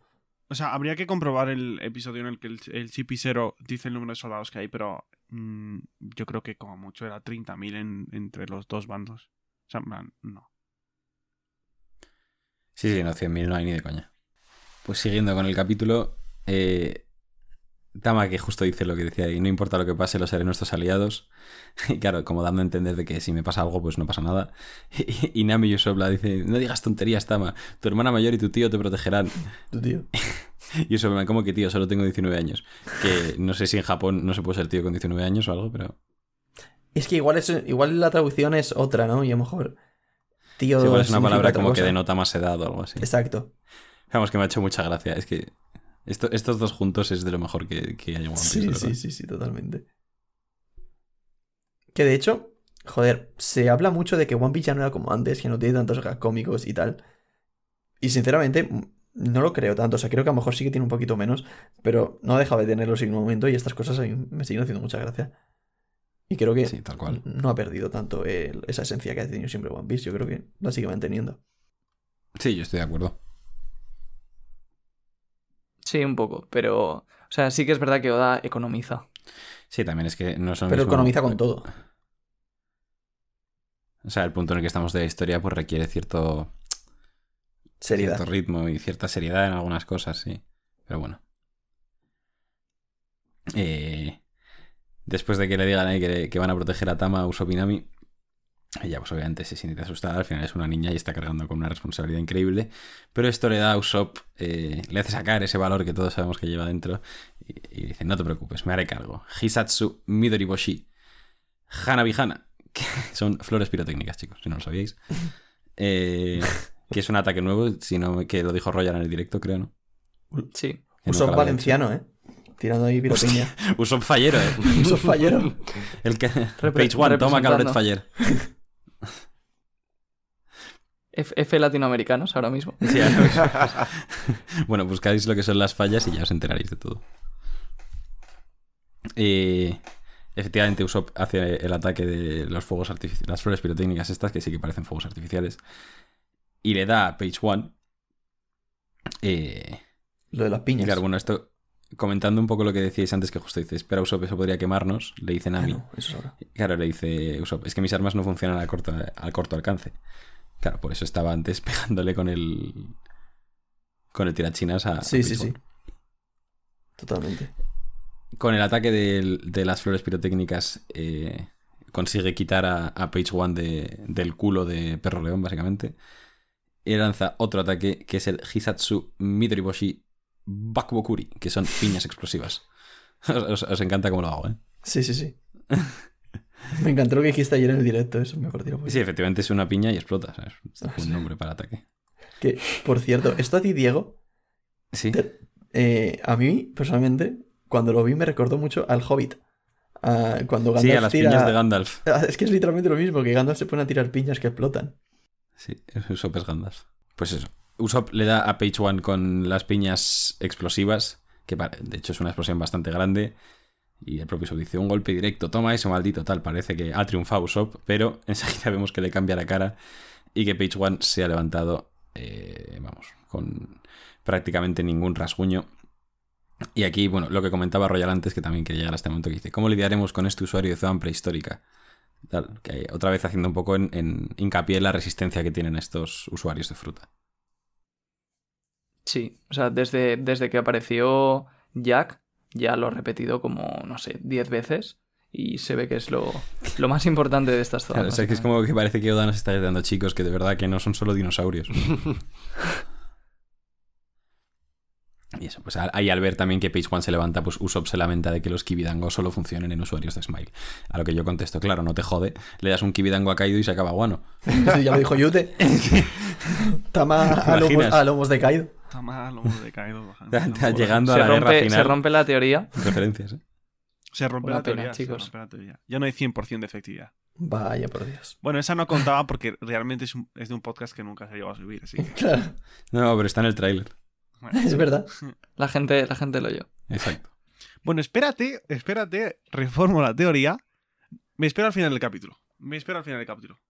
O sea, habría que comprobar el episodio en el que el, el CP0 dice el número de soldados que hay, pero mm, yo creo que como mucho era 30.000 en- entre los dos bandos. O sea, no. Sí, sí, no, 100.000 no hay ni de coña. Pues siguiendo con el capítulo, eh, Tama que justo dice lo que decía, y no importa lo que pase, los haré nuestros aliados. <laughs> Y claro, como dando a entender de que si me pasa algo, pues no pasa nada. Y, <laughs> y Nami Usopp la dice, no digas tonterías, Tama, tu hermana mayor y tu tío te protegerán. Tu tío. <laughs> Y Usopp, me como que tío, solo tengo 19 años. Que no sé si en Japón no se puede ser tío con 19 años o algo, pero... Es que igual, es, igual la traducción es otra, ¿no? Y a lo mejor. Tío. Sí, igual es una palabra como que cosa. denota más edad o algo así. Exacto. Vamos, que me ha hecho mucha gracia. Es que esto- estos dos juntos es de lo mejor que, que hay en One Piece, Sí, verdad. sí, sí, sí, totalmente. Que de hecho, joder, se habla mucho de que One Piece ya no era como antes, que no tiene tantos gags cómicos y tal. Y sinceramente, no lo creo tanto. O sea, creo que a lo mejor sí que tiene un poquito menos, pero no deja de tenerlos en un momento y estas cosas a mí me siguen haciendo mucha gracia. Y creo que Sí, tal cual. no ha perdido tanto el- esa esencia que ha tenido siempre One Piece. Yo creo que la sigue manteniendo. Sí, yo estoy de acuerdo. Sí, un poco, pero... O sea, sí que es verdad que Oda economiza. Sí, también es que no son Pero economiza con todo. O sea, el punto en el que estamos de la historia pues requiere cierto, Seriedad. cierto ritmo y cierta seriedad en algunas cosas, sí. Pero bueno. Eh, después de que le digan ahí que, que van a proteger a Tama, Usopp y Nami, ella pues obviamente se siente asustada, al final es una niña y está cargando con una responsabilidad increíble, pero esto le da a Usopp, eh, le hace sacar ese valor que todos sabemos que lleva dentro y, y dice, no te preocupes, me haré cargo. Hisatsu Midoriboshi Hanabihana, que <laughs> son flores pirotécnicas, chicos, si no lo sabíais. <laughs> Eh, que es un ataque nuevo, sino que lo dijo Royal en el directo, creo, ¿no? Sí. Que Usopp valenciano, ¿eh? tirando ahí piropiña. <laughs> Usopp fallero, eh. Usopp fallero. El que... Page One, toma representando. Faller. F, F latinoamericanos ahora mismo. Sí, ahora mismo. <laughs> bueno, buscáis lo que son las fallas y ya os enteraréis de todo. Eh, efectivamente, Usopp hace el ataque de los fuegos artificiales, las flores pirotécnicas estas, que sí que parecen fuegos artificiales, y le da a Page One. Eh, Lo de las piñas. claro, bueno, esto comentando un poco lo que decíais antes, que justo dice, espera Usopp, eso podría quemarnos, le dice Ah, Nami. no, eso es ahora. Claro, le dice Usopp, es que mis armas no funcionan a corto, al corto alcance. Claro, por eso estaba antes <laughs> pegándole con el. con el tirachinas a. Sí, a sí, sí. Totalmente. Con el ataque del- de, las flores pirotécnicas, eh, consigue quitar a, a Page One de- del culo de Perro León, básicamente. Y lanza otro ataque que es el Hisatsu Midoriboshi Bakubokuri, que son piñas explosivas. <laughs> Os, os- os encanta cómo lo hago, ¿eh? Sí, sí, sí. <laughs> <laughs> Me encantó lo que dijiste ayer en el directo, eso me partió. Sí, efectivamente es una piña y explota, ¿sabes? Es un nombre para ataque. Que, por cierto, esto a ti, Diego, Sí. te- eh, a mí, personalmente, cuando lo vi me recordó mucho al Hobbit. A- cuando Gandalf Sí, a las tira... piñas de Gandalf. <laughs> Ah, Es que es literalmente lo mismo, que Gandalf se pone a tirar piñas que explotan. Sí, Usopp es Gandalf. Pues eso. Usopp le da a Page One con las piñas explosivas, que de hecho es una explosión bastante grande. Y el propio Usopp dice, un golpe directo, toma eso, maldito tal. Parece que ha triunfado Usopp, pero <laughs> enseguida vemos que le cambia la cara y que Page One se ha levantado, eh, vamos, con prácticamente ningún rasguño. Y aquí, bueno, lo que comentaba Royal antes, que también quería llegar a este momento, que dice, ¿cómo lidiaremos con este usuario de Zoan prehistórica? Otra vez haciendo un poco en, en hincapié en la resistencia que tienen estos usuarios de fruta. Sí, o sea, desde, desde que apareció Jack, ya lo he repetido como, no sé, 10 veces. Y se ve que es lo, lo más importante de estas <laughs> zonas. Claro, o sea, que es como que parece que Oda nos está dando chicos que de verdad que no son solo dinosaurios. <laughs> y eso, pues ahí al ver también que Page One se levanta, pues Usopp se lamenta de que los Kibidango solo funcionen en usuarios de Smile. A lo que yo contesto, claro, no te jode, le das un Kibidango a Kaido y se acaba guano. <laughs> Sí, ya lo dijo Yute. Tama a lomos, a lomos de Kaido. Está mal, hombre, decaído. <laughs> Llegando a se, la guerra rompe, final. se rompe la teoría. Referencias, ¿eh? Se rompe Una la pena, teoría, se chicos. rompe la teoría. Ya no hay 100% de efectividad. Vaya, por Dios. Bueno, esa no contaba porque realmente es, un- es de un podcast que nunca se llegó a subir, así que... <laughs> Claro, No, pero está en el tráiler. bueno. <laughs> es verdad. La gente, la gente lo oyó. Exacto. Bueno, espérate, espérate, reformo la teoría. Me espero al final del capítulo. Me espero al final del capítulo. Al final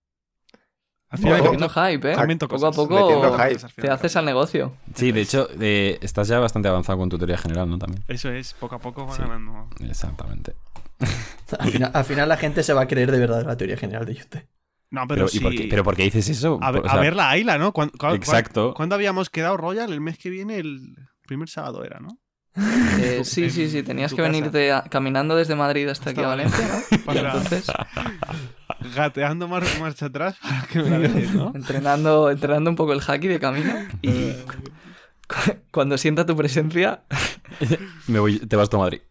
Bueno, del Metiendo hype, ¿eh? Poco a poco hype. Al final te haces al negocio. Sí, de hecho, eh, estás ya bastante avanzado con tu teoría general, ¿no? También. Eso es, poco a poco va Sí. ganando. Exactamente. Al final, al final la gente se va a creer de verdad la teoría general de Yute. No, Pero, pero, ¿y sí. por qué, pero por qué dices eso? A, ver, O sea, a ver la Ayla, ¿no? ¿Cuán- cuán- Exacto. ¿Cuándo habíamos quedado, Royal? El mes que viene, el primer sábado era, ¿no? Eh, sí, sí, sí. Tenías que casa. venirte a- caminando desde Madrid hasta aquí a Valencia, ¿no? <laughs> Para- entonces, Gateando mar- marcha atrás para <laughs> que me la dejes, ¿no? entrenando, entrenando un poco el haki de camino. Y cu- <laughs> cuando sienta tu presencia, Me voy, te vas a Madrid.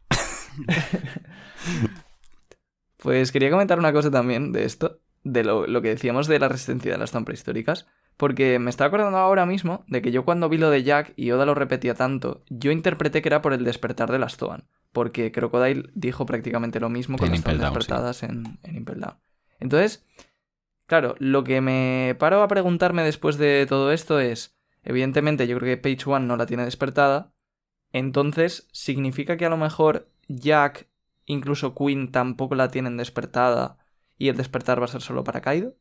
Pues quería comentar una cosa también de esto, de lo, lo que decíamos de la resistencia de las tan prehistóricas, porque me estaba acordando ahora mismo de que yo cuando vi lo de Jack y Oda lo repetía tanto, yo interpreté que era por el despertar de las Zoan, porque Crocodile dijo prácticamente lo mismo En Down, sí. despertadas en, en Impel Down. Entonces, claro, lo que me paro a preguntarme después de todo esto es, evidentemente yo creo que Page One no la tiene despertada, entonces significa que a lo mejor Jack incluso Queen tampoco la tienen despertada y el despertar va a ser solo para Kaido?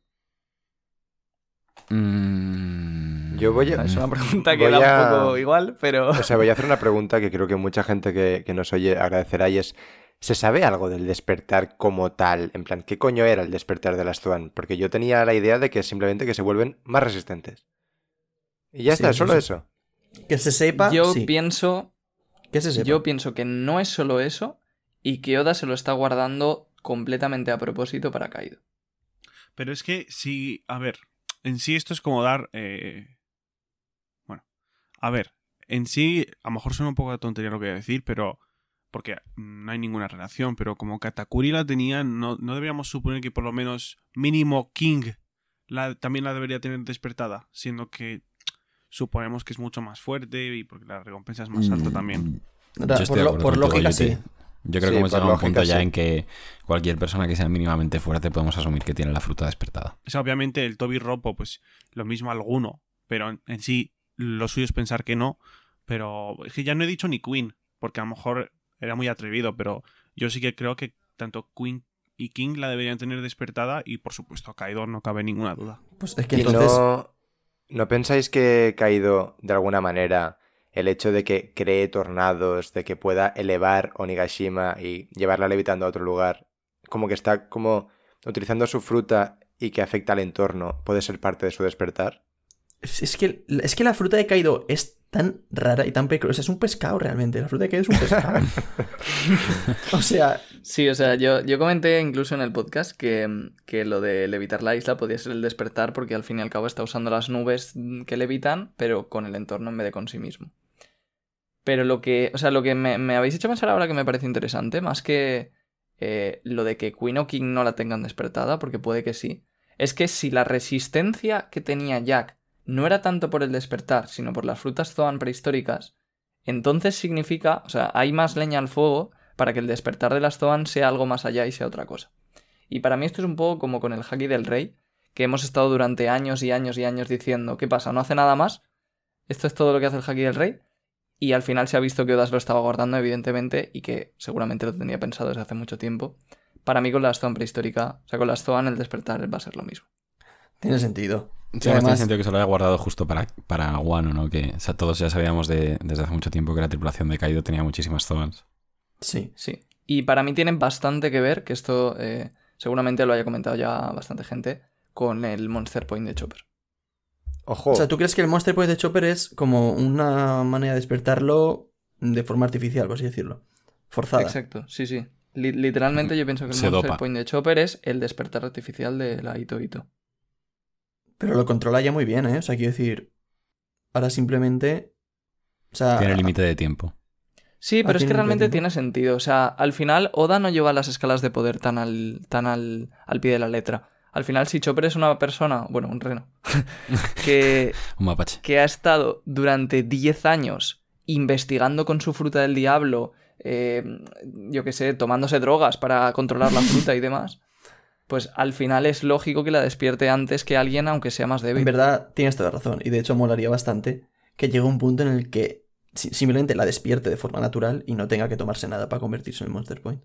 Mm, Yo voy a- Es una pregunta que Voy da a- un poco igual, pero... O sea, voy a hacer una pregunta que creo que mucha gente que, que nos oye agradecerá y es, ¿se sabe algo del despertar como tal? En plan, ¿qué coño era el despertar de las Tuan? Porque yo tenía la idea de que simplemente que se vuelven más resistentes. Y ya Sí, está, sí, solo sí. eso. Que se sepa. yo sí, pienso... que se sepa. Yo pienso que no es solo eso y que Oda se lo está guardando completamente a propósito para Kaido. Pero es que si, a ver, en sí esto es como dar... eh, Bueno, a ver, en sí, a lo mejor suena un poco de tontería lo que voy a decir, pero... Porque no hay ninguna relación, pero como Katakuri la tenía, no, no deberíamos suponer que por lo menos mínimo King la, también la debería tener despertada, siendo que suponemos que es mucho más fuerte y porque la recompensa es más alta también. Yo estoy por lo- por lógica, sí. Yo creo Sí, que hemos llegado a un punto ya sí. en que cualquier persona que sea mínimamente fuerte podemos asumir que tiene la fruta despertada. O sea, obviamente el Toby Ropo, pues lo mismo alguno, pero en, en sí lo suyo es pensar que no. Pero es que ya no he dicho ni Queen, porque a lo mejor era muy atrevido, pero yo sí que creo que tanto Queen y King la deberían tener despertada y por supuesto Kaido no cabe ninguna duda. Pues es que ¿Y entonces. no, no pensáis que Kaido, de alguna manera, el hecho de que cree tornados, de que pueda elevar Onigashima y llevarla levitando a otro lugar, como que está como utilizando su fruta y que afecta al entorno, puede ser parte de su despertar? Es que, es que la fruta de Kaido es tan rara y tan peligrosa. Es un pescado realmente. La fruta de Kaido es un pescado. <laughs> o sea, Sí, o sea, yo, yo comenté incluso en el podcast que, que lo de levitar la isla podía ser el despertar porque al fin y al cabo está usando las nubes que levitan, pero con el entorno en vez de con sí mismo. Pero lo que, o sea, lo que me, habéis hecho pensar ahora que me parece interesante, más que eh, lo de que Queen o King no la tengan despertada, porque puede que sí, es que si la resistencia que tenía Jack no era tanto por el despertar, sino por las frutas Zoan prehistóricas, entonces significa, o sea, hay más leña al fuego para que el despertar de las Zoan sea algo más allá y sea otra cosa. Y para mí esto es un poco como con el Haki del Rey, que hemos estado durante años y años y años diciendo, ¿qué pasa? ¿No hace nada más? Esto es todo lo que hace el Haki del Rey. Y al final se ha visto que Odas lo estaba guardando, evidentemente, y que seguramente lo tenía pensado desde hace mucho tiempo. Para mí con la Zoan prehistórica, o sea, con las Zoan el despertar va a ser lo mismo. tiene sentido. Sí, además tiene sentido que se lo haya guardado justo para, para Wano, ¿no? Que o sea, todos ya sabíamos de- desde hace mucho tiempo que la tripulación de Kaido tenía muchísimas Zoans. Sí. Sí. Y para mí tienen bastante que ver, que esto eh, seguramente lo haya comentado ya bastante gente, con el Monster Point de Chopper. Ojo, O sea, ¿tú crees que el Monster Point de Chopper es como una manera de despertarlo de forma artificial, por así decirlo? Forzada. Exacto, sí, sí. Li- literalmente yo pienso que el Se Monster dopa. Point de Chopper es el despertar artificial de la Ito Ito. Pero lo controla ya muy bien, ¿eh? O sea, quiero decir. Ahora simplemente. O sea. Tiene límite de tiempo. Sí, pero es que realmente tiene sentido. O sea, al final Oda no lleva las escalas de poder tan al, tan al, al pie de la letra. Al final, si Chopper es una persona, bueno, un reno, <laughs> que, Un mapache. que ha estado durante 10 años investigando con su fruta del diablo, eh, yo qué sé, tomándose drogas para controlar la fruta y demás, pues al final es lógico que la despierte antes que alguien, aunque sea más débil. En verdad, tienes toda razón. Y de hecho, molaría bastante que llegue un punto en el que si- simplemente la despierte de forma natural y no tenga que tomarse nada para convertirse en el Monster Point.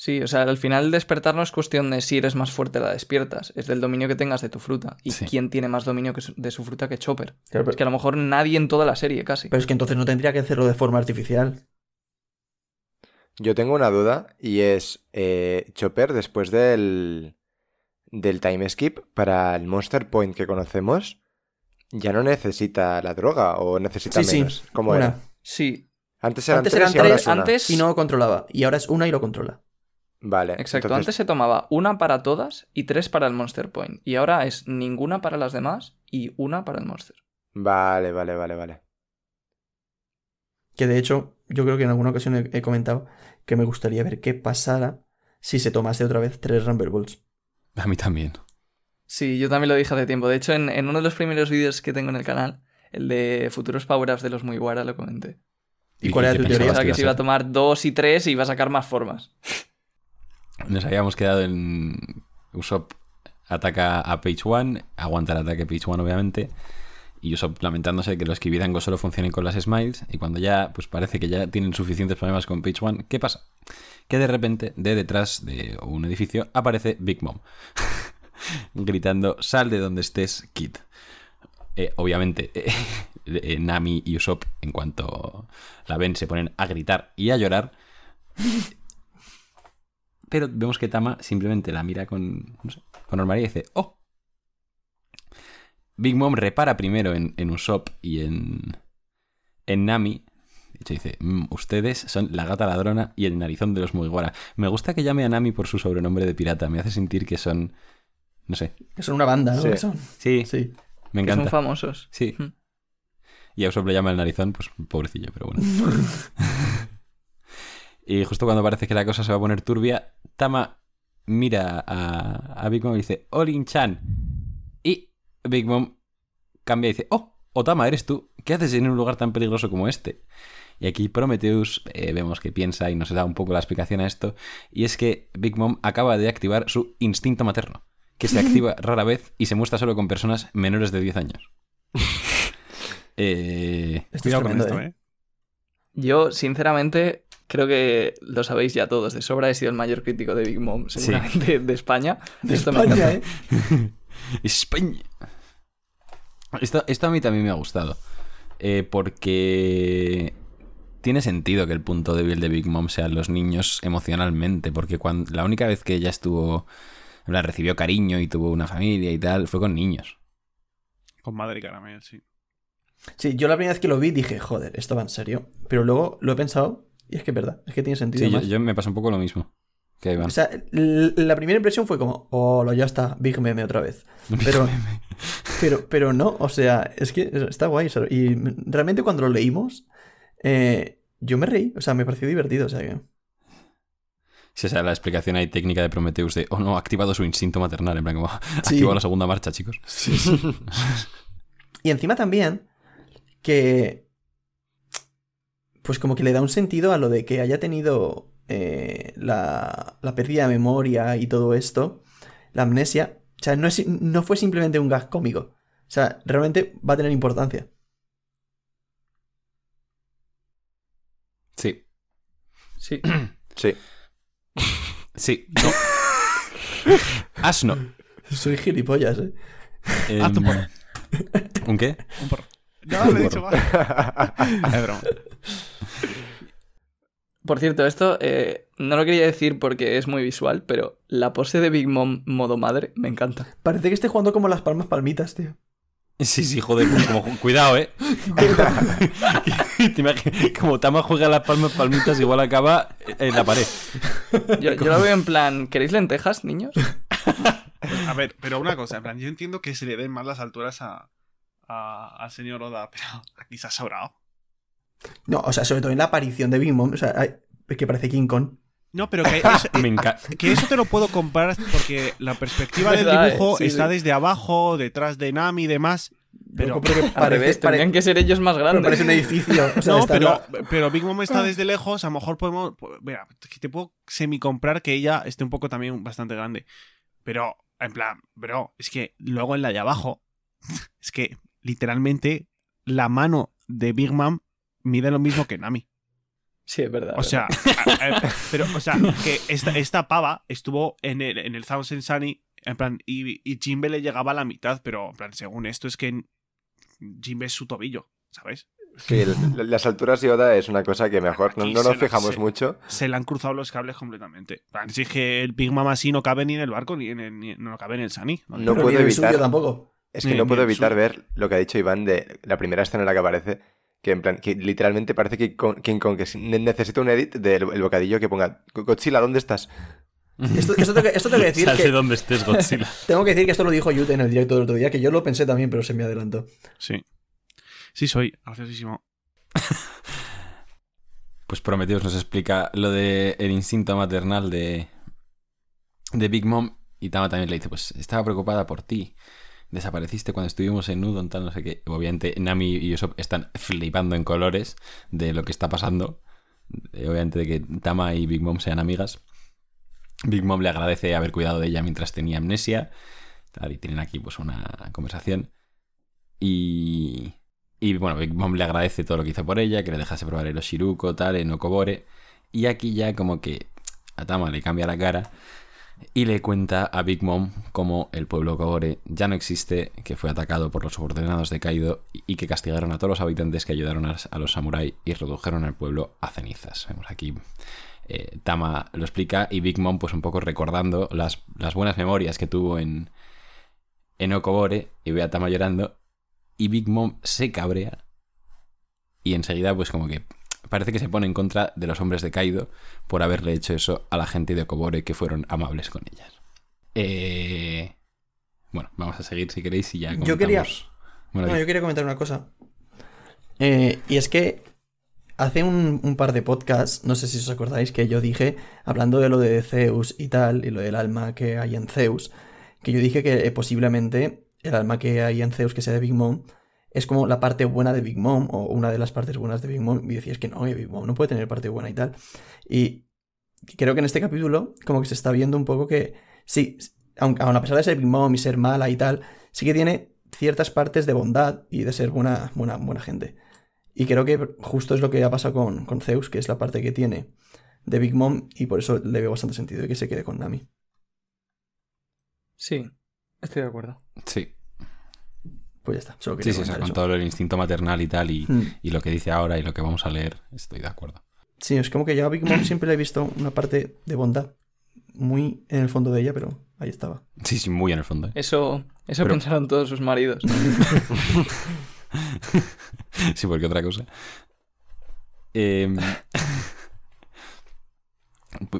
Sí, o sea, al final despertar no es cuestión de si eres más fuerte la despiertas, es del dominio que tengas de tu fruta. Y Sí. quién tiene más dominio que su- de su fruta que Chopper. Claro, pero, Es que a lo mejor nadie en toda la serie, casi. pero es que entonces no tendría que hacerlo de forma artificial. yo tengo una duda y es, eh, Chopper, después del, del time skip, para el Monster Point que conocemos, ya no necesita la droga o necesita Sí, sí. menos. ¿Cómo Una. era? Sí, Antes eran Antes tres eran y ahora tres, es una. antes- Y no controlaba. Y ahora es una y lo controla. Vale. exacto. entonces- Antes se tomaba una para todas y tres para el Monster Point. Y ahora es ninguna para las demás y una para el Monster. Vale, vale, vale, vale. Que de hecho, yo creo que en alguna ocasión he, he comentado que me gustaría ver qué pasara si se tomase otra vez tres Rumble Balls. A mí también. Sí, yo también lo dije hace tiempo. De hecho, en, en uno de los primeros vídeos que tengo en el canal, el de futuros power-ups de los Mugiwara, lo comenté. ¿Y cuál era tu teoría? que iba se iba a tomar dos y tres y iba a sacar más formas. Nos habíamos quedado en Usopp ataca a Page One, aguanta el ataque Page One obviamente, y Usopp lamentándose que los Kibidango solo funcionen con las Smiles, y cuando ya pues parece que ya tienen suficientes problemas con Page One, ¿qué pasa? Que de repente, de detrás de un edificio, aparece Big Mom, <laughs> gritando, sal de donde estés, Kid. Eh, obviamente, eh, eh, Nami y Usopp, en cuanto la ven, se ponen a gritar y a llorar. Pero vemos que Tama simplemente la mira con, no sé, con normalidad y dice, ¡oh! Big Mom repara primero en, en Usopp y en, en Nami. De hecho dice, "Mm, ustedes son la gata ladrona y el narizón de los Mugiwara. Me gusta que llame a Nami por su sobrenombre de pirata. Me hace sentir que son... No sé. Que son una banda, ¿no? Sí. Que son. Sí, Sí. me Que son encanta. famosos. Sí. Hmm. Y a Usopp le llama el narizón, pues pobrecillo, pero bueno. <laughs> y justo cuando parece que la cosa se va a poner turbia, Tama mira a, a Big Mom y dice, Olin-chan. Y Big Mom cambia y dice, oh, Otama, eres tú. ¿Qué haces en un lugar tan peligroso como este? Y aquí Prometheus eh, vemos que piensa y nos da un poco la explicación a esto. Y es que Big Mom acaba de activar su instinto materno, que se <laughs> activa rara vez y se muestra solo con personas menores de 10 años. <laughs> Eh, Cuidado con esto, ¿eh? ¿eh? Yo, sinceramente, creo que lo sabéis ya todos de sobra. He sido el mayor crítico de Big Mom, seguramente, de <laughs> España. De Esto me España, encanta. ¿eh? <laughs> España. Esto, esto a mí también me ha gustado. eh, porque tiene sentido que el punto débil de Big Mom sean los niños emocionalmente. Porque cuando, la única vez que ella estuvo. plan, recibió cariño y tuvo una familia y tal, fue con niños. Con madre y caramel, sí. Sí, yo la primera vez que lo vi dije, joder, esto va en serio. Pero luego lo he pensado y es que es verdad, es que tiene sentido. Sí, yo, más. yo me pasa un poco lo mismo. Que Iván. O sea, la primera impresión fue como, oh, ya está, Big Meme otra vez. <laughs> Pero, pero, pero no, o sea, es que está guay. Y realmente cuando lo leímos, eh, yo me reí, o sea, me pareció divertido, o sea que... Sí, o sea, la explicación ahí técnica de Prometheus de, oh no, ha activado su instinto maternal. En plan, como, <laughs> ha Sí. activado la segunda marcha, chicos. <laughs> Y encima también que... Pues como que le da un sentido a lo de que haya tenido eh, la, la pérdida de memoria y todo esto, la amnesia. O sea, no, es, no fue simplemente un gag cómico. O sea, realmente va a tener importancia. Sí. Sí. <clears throat> Sí. <laughs> Sí. No. Asno. Soy gilipollas, ¿eh? Haz tu Em, porro. ¿Un qué? Un porro. <laughs> No, lo he dicho mal. <laughs> Es broma. Por cierto, esto eh, no lo quería decir porque es muy visual, pero la pose de Big Mom modo madre me encanta. Parece que esté jugando como las palmas palmitas, tío. Sí, sí, joder, como, cuidado, eh. <laughs> Te imagi- como Tama juega las palmas palmitas, igual acaba en la pared. Yo, yo lo veo en plan, ¿queréis lentejas, niños? A ver, pero una cosa, en plan, yo entiendo que se le den más las alturas a, a- al señor Oda, <laughs> pero aquí se ha sobrado. No, o sea, sobre todo en la aparición de Big Mom, o sea, hay- es que parece King Kong. No, pero que eso, <laughs> Me encanta. que eso te lo puedo comprar porque la perspectiva <laughs> del eh, dibujo sí, está sí. desde abajo, detrás de Nami y demás. Pero, pero que Al revés, pare- tendrían que ser ellos más pero grandes. parece un edificio. O sea, no, pero, la- pero Big Mom está desde lejos. A lo mejor podemos. Mira, que te puedo semi-comprar que ella esté un poco también bastante grande. Pero, en plan, bro, es que luego en la de abajo, es que literalmente la mano de Big Mom mide lo mismo que Nami. Sí, es verdad. O sea, pero, o sea, que esta, esta pava estuvo en el, en el Thousand Sunny, en plan, y, y Jimbe le llegaba a la mitad, pero, en plan, según esto es que Jimbe es su tobillo, ¿sabes? Sí, las alturas de Oda es una cosa que mejor no, Aquí no nos la- fijamos se- mucho. Se le han cruzado los cables completamente. En plan, Si es que el Big Mom así no cabe ni en el barco, ni en el, ni- no cabe en el Sunny. No en el evitar- suyo tampoco. Es que Ni- no puedo evitar ver lo que ha dicho Iván de la primera escena en la que aparece, que en plan, que literalmente parece que Con- King Kong, que si- ne- necesita un edit del el bocadillo que ponga Godzilla, ¿dónde estás? Esto, esto tengo que, esto tengo que <laughs> decir de que, donde estés, Godzilla. <laughs> tengo que decir que esto lo dijo Yute en el directo del otro día, que yo lo pensé también, pero se me adelantó. Sí. Sí, soy graciosísimo. Pues Prometheus nos explica lo de el instinto maternal de, de Big Mom. Y Tama también le dice, pues estaba preocupada por ti. Desapareciste cuando estuvimos en Udon, tal, no sé qué. Obviamente Nami y Usopp están flipando en colores de lo que está pasando. Eh, Obviamente de que Tama y Big Mom sean amigas. Big Mom le agradece haber cuidado de ella mientras tenía amnesia. Y tienen aquí pues una conversación. Y... Y bueno, Big Mom le agradece todo lo que hizo por ella, que le dejase probar el Oshiruko, tal, en Okobore. Y aquí ya como que a Tama le cambia la cara y le cuenta a Big Mom cómo el pueblo Okobore ya no existe, que fue atacado por los subordinados de Kaido y- que castigaron a todos los habitantes que ayudaron a, a los samuráis y redujeron al pueblo a cenizas. Vemos aquí eh, Tama lo explica y Big Mom pues un poco recordando las, las buenas memorias que tuvo en, en Okobore y ve a Tama llorando y Big Mom se cabrea y enseguida pues como que parece que se pone en contra de los hombres de Kaido por haberle hecho eso a la gente de Okobore que fueron amables con ellas. Eh, Bueno, vamos a seguir si queréis y ya Yo quería- comentamos- Bueno, No, yo quería comentar una cosa. Eh, y es que hace un, un par de podcasts, no sé si os acordáis, que yo dije, hablando de lo de Zeus y tal, y lo del alma que hay en Zeus, que yo dije que eh, posiblemente el alma que hay en Zeus, que sea de Big Mom, es como la parte buena de Big Mom o una de las partes buenas de Big Mom y decías que no, Big Mom no puede tener parte buena y tal. Y creo que en este capítulo como que se está viendo un poco que sí, aun aun a pesar de ser Big Mom y ser mala y tal, sí que tiene ciertas partes de bondad y de ser buena, buena, buena gente. Y creo que justo es lo que ha pasado con, con Zeus, que es la parte que tiene de Big Mom y por eso le veo bastante sentido de que se quede con Nami. Sí, estoy de acuerdo. Sí, Pues ya está. Solo sí, sí, o sea, comentar con eso. todo el instinto maternal y tal, y, Hmm. y lo que dice ahora y lo que vamos a leer, estoy de acuerdo. Sí, es como que yo a Big Mom siempre le he visto una parte de bondad muy en el fondo de ella, pero ahí estaba. Sí, sí, muy en el fondo. ¿eh? Eso, eso Pero- pensaron todos sus maridos. <laughs> sí, porque otra cosa. Em,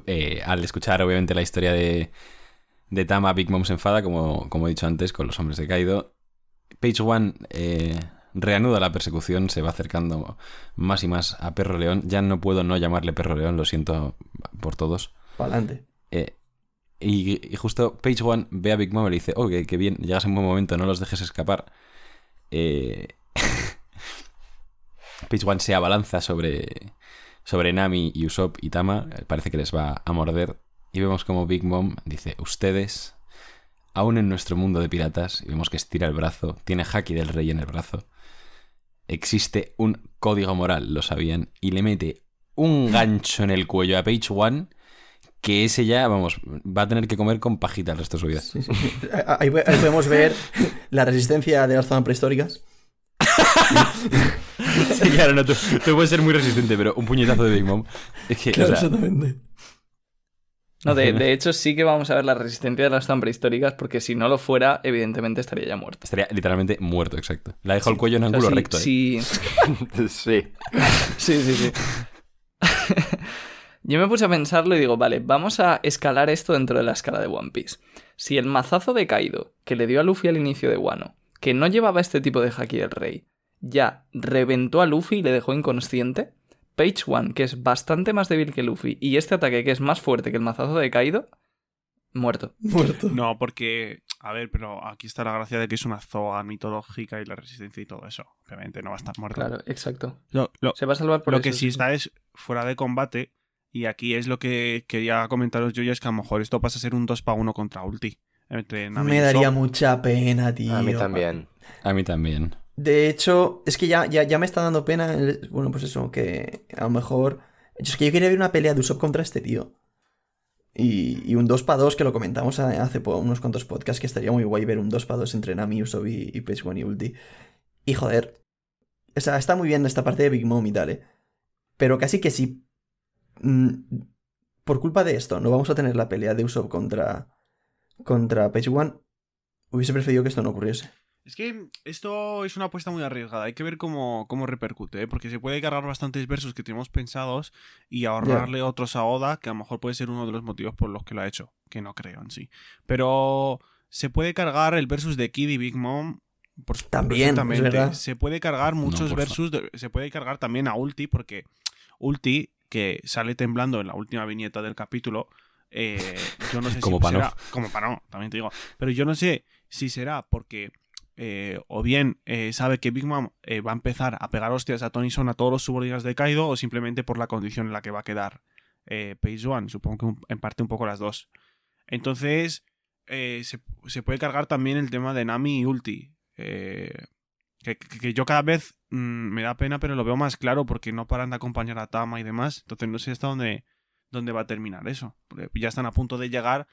eh, al escuchar, obviamente, la historia de, de Tama, Big Mom se enfada, como, como he dicho antes, con los hombres de Kaido. Page One eh, reanuda la persecución, se va acercando más y más a Perro León. Ya no puedo no llamarle Perro León, lo siento por todos. Para adelante. Eh, y, y justo Page One ve a Big Mom y le dice, oh, que bien, llegas en buen momento, no los dejes escapar. Eh, <laughs> Page One se abalanza sobre, sobre Nami Usopp y Tama, parece que les va a morder. Y vemos como Big Mom dice, ustedes, aún en nuestro mundo de piratas, y vemos que estira el brazo, tiene Haki del Rey en el brazo, existe un código moral, lo sabían, y le mete un gancho en el cuello a Page One que ese ya, vamos, va a tener que comer con pajita el resto de su vida. Sí, sí, sí. <laughs> Ahí, ahí podemos ver la resistencia de las zonas prehistóricas. <laughs> Sí, claro, no, tú, tú puedes ser muy resistente, pero un puñetazo de Big Mom. Es que, o Claro, sea, exactamente. No, de, de hecho sí que vamos a ver la resistencia de las tan prehistóricas porque si no lo fuera, evidentemente estaría ya muerto. estaría literalmente muerto, exacto. Le ha dejado el cuello en O sea, ángulo sí- recto. ¿eh? sí- <laughs> <laughs> sí. Sí, sí, sí. <laughs> Yo me puse a pensarlo y digo, vale, vamos a escalar esto dentro de la escala de One Piece. Si el mazazo de Kaido, que le dio a Luffy al inicio de Wano, que no llevaba este tipo de haki del rey, ya reventó a Luffy y le dejó inconsciente, Page One, que es bastante más débil que Luffy, y este ataque que es más fuerte que el mazazo de Kaido, muerto. Muerto. No, porque, a ver, pero aquí está la gracia de que es una zoa mitológica y la resistencia y todo eso. Obviamente no va a estar muerto. Claro, exacto. Lo, lo- Se va a salvar por lo eso, que sí está es fuera de combate. Y aquí es lo que quería comentaros yo, y es que a lo mejor esto pasa a ser un 2 para 1 contra Ulti. Entre Nami Me y daría mucha pena, tío. A mí también. A mí también. De hecho, es que ya, ya, ya me está dando pena. Bueno, pues eso, que a lo mejor. Es que yo quería ver una pelea de Usopp contra este tío. Y, y un 2 para 2 que lo comentamos hace unos cuantos podcasts, que estaría muy guay ver un 2 para 2 entre Nami, Usopp y, y Page One y Ulti. Y joder. O sea, está muy bien esta parte de Big Mom y tal, ¿eh? Pero casi que si. mm, por culpa de esto, no vamos a tener la pelea de Usopp contra. contra Page One. Hubiese preferido que esto no ocurriese. Es que esto es una apuesta muy arriesgada. Hay que ver cómo, cómo repercute, ¿eh? porque se puede cargar bastantes versos que tenemos pensados y ahorrarle otros a Oda, que a lo mejor puede ser uno de los motivos por los que lo ha hecho, que no creo en sí. Pero se puede cargar el versus de Kid y Big Mom. Por, También, verdad. Se puede cargar muchos porfa. versus, de- se puede cargar también a Ulti, porque Ulti, que sale temblando en la última viñeta del capítulo, eh, yo no sé <laughs> Como si será... Como Pano, también te digo. Pero yo no sé si será porque eh, o bien eh, sabe que Big Mom eh, va a empezar a pegar hostias a Tony Son a todos los subordinados de Kaido o simplemente por la condición en la que va a quedar Page One. Supongo que en parte un poco las dos. Entonces, se, puede cargar también el tema de Nami y Ulti. que, yo cada vez mm, me da pena, pero lo veo más claro porque no paran de acompañar a Tama y demás. Entonces no sé hasta dónde, dónde va a terminar eso. Ya están a punto de llegar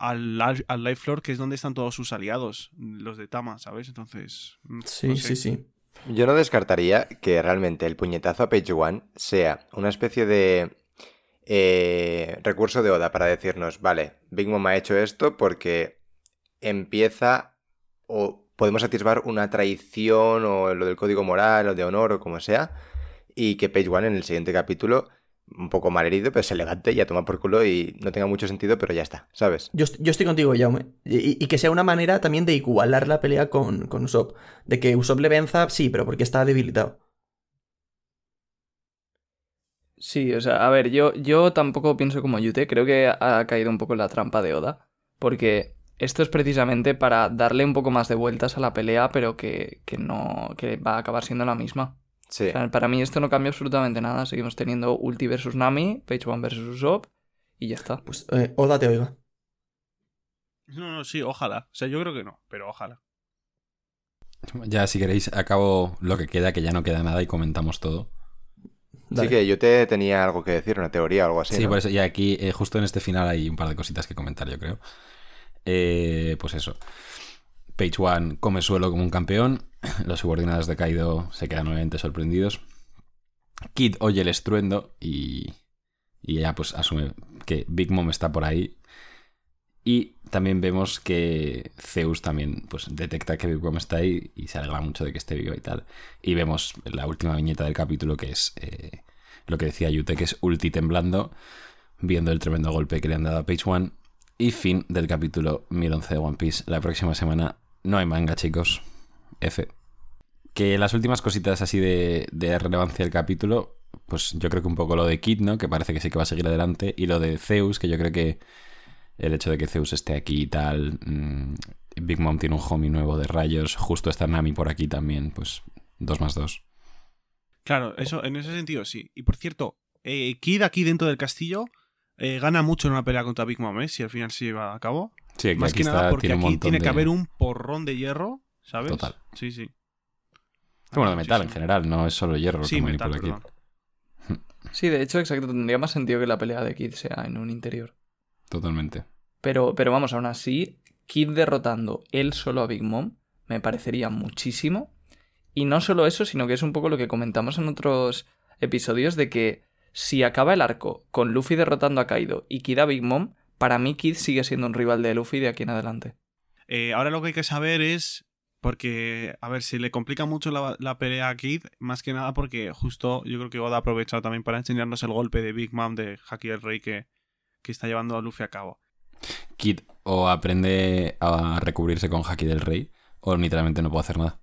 al, al Life Floor, que es donde están todos sus aliados, los de Tama, ¿sabes? Entonces. mm, Sí, no sé. sí, sí. Yo no descartaría que realmente el puñetazo a Page One sea una especie de eh, recurso de Oda para decirnos, vale, Big Mom ha hecho esto porque empieza o podemos atisbar una traición o lo del código moral o de honor o como sea y que Page One en el siguiente capítulo un poco mal herido, pero se levante y a tomar por culo y no tenga mucho sentido, pero ya está, ¿sabes? Yo, yo estoy contigo, Jaume. Y, y que sea una manera también de igualar la pelea con, con Usopp. De que Usopp le venza, sí, pero porque está debilitado. Sí, o sea, a ver, yo, yo tampoco pienso como Yute, creo que ha caído un poco en la trampa de Oda, porque esto es precisamente para darle un poco más de vueltas a la pelea, pero que, que no. que va a acabar siendo la misma. Sí. O sea, para mí esto no cambia absolutamente nada. Seguimos teniendo Ulti versus Nami, Page One versus Usopp, y ya está. Pues eh, Oda te oiga. No, no, sí, ojalá. O sea, yo creo que no, pero ojalá. Ya, si queréis, acabo lo que queda, que ya no queda nada y comentamos todo. Dale. Sí que yo te tenía algo que decir, una teoría o algo así. Sí, ¿no? por eso, y aquí, eh, justo en este final, hay un par de cositas que comentar, yo creo. Eh, pues eso. Page One come suelo como un campeón. <clears throat> Los subordinados de Kaido se quedan nuevamente sorprendidos. Kid oye el estruendo y, y ya pues asume que Big Mom está por ahí. Y también vemos que Zeus también pues, detecta que Big Mom está ahí y se alegra mucho de que esté vivo y tal. Y vemos la última viñeta del capítulo que es eh, lo que decía Yute, que es Ulti temblando, viendo el tremendo golpe que le han dado a Page One. Y fin del capítulo 1011 de One Piece. La próxima semana no hay manga, chicos. F. Que las últimas cositas así de, de relevancia del capítulo, pues yo creo que un poco lo de Kid, ¿no? Que parece que sí que va a seguir adelante. Y lo de Zeus, que yo creo que el hecho de que Zeus esté aquí y tal. mmm, Big Mom tiene un homie nuevo de rayos. Justo está Nami por aquí también. Pues dos más dos. Claro, eso, en ese sentido sí. Y por cierto, eh, Kid aquí dentro del castillo eh, gana mucho en una pelea contra Big Mom, ¿eh? Si al final se lleva a cabo. Sí, Más aquí que nada porque tiene aquí tiene que haber un porrón de hierro, ¿sabes? Total. Sí, sí. Bueno, de metal en general, no es solo hierro lo Sí, que metal, manipula Kid. perdón. <laughs> Sí, de hecho, exacto. Tendría más sentido que la pelea de Kid sea en un interior. Totalmente. Pero, pero vamos, aún así, Kid derrotando él solo a Big Mom me parecería muchísimo. Y no solo eso, sino que es un poco lo que comentamos en otros episodios de que si acaba el arco con Luffy derrotando a Kaido y Kid a Big Mom, para mí Kid sigue siendo un rival de Luffy de aquí en adelante. Eh, ahora lo que hay que saber es. Porque, a ver, se le complica mucho la, la pelea a Kid, más que nada porque justo yo creo que Oda ha aprovechado también para enseñarnos el golpe de Big Mom de Haki el Rey que, que está llevando a Luffy a cabo. Kid o aprende a recubrirse con Haki del Rey o literalmente no puede hacer nada.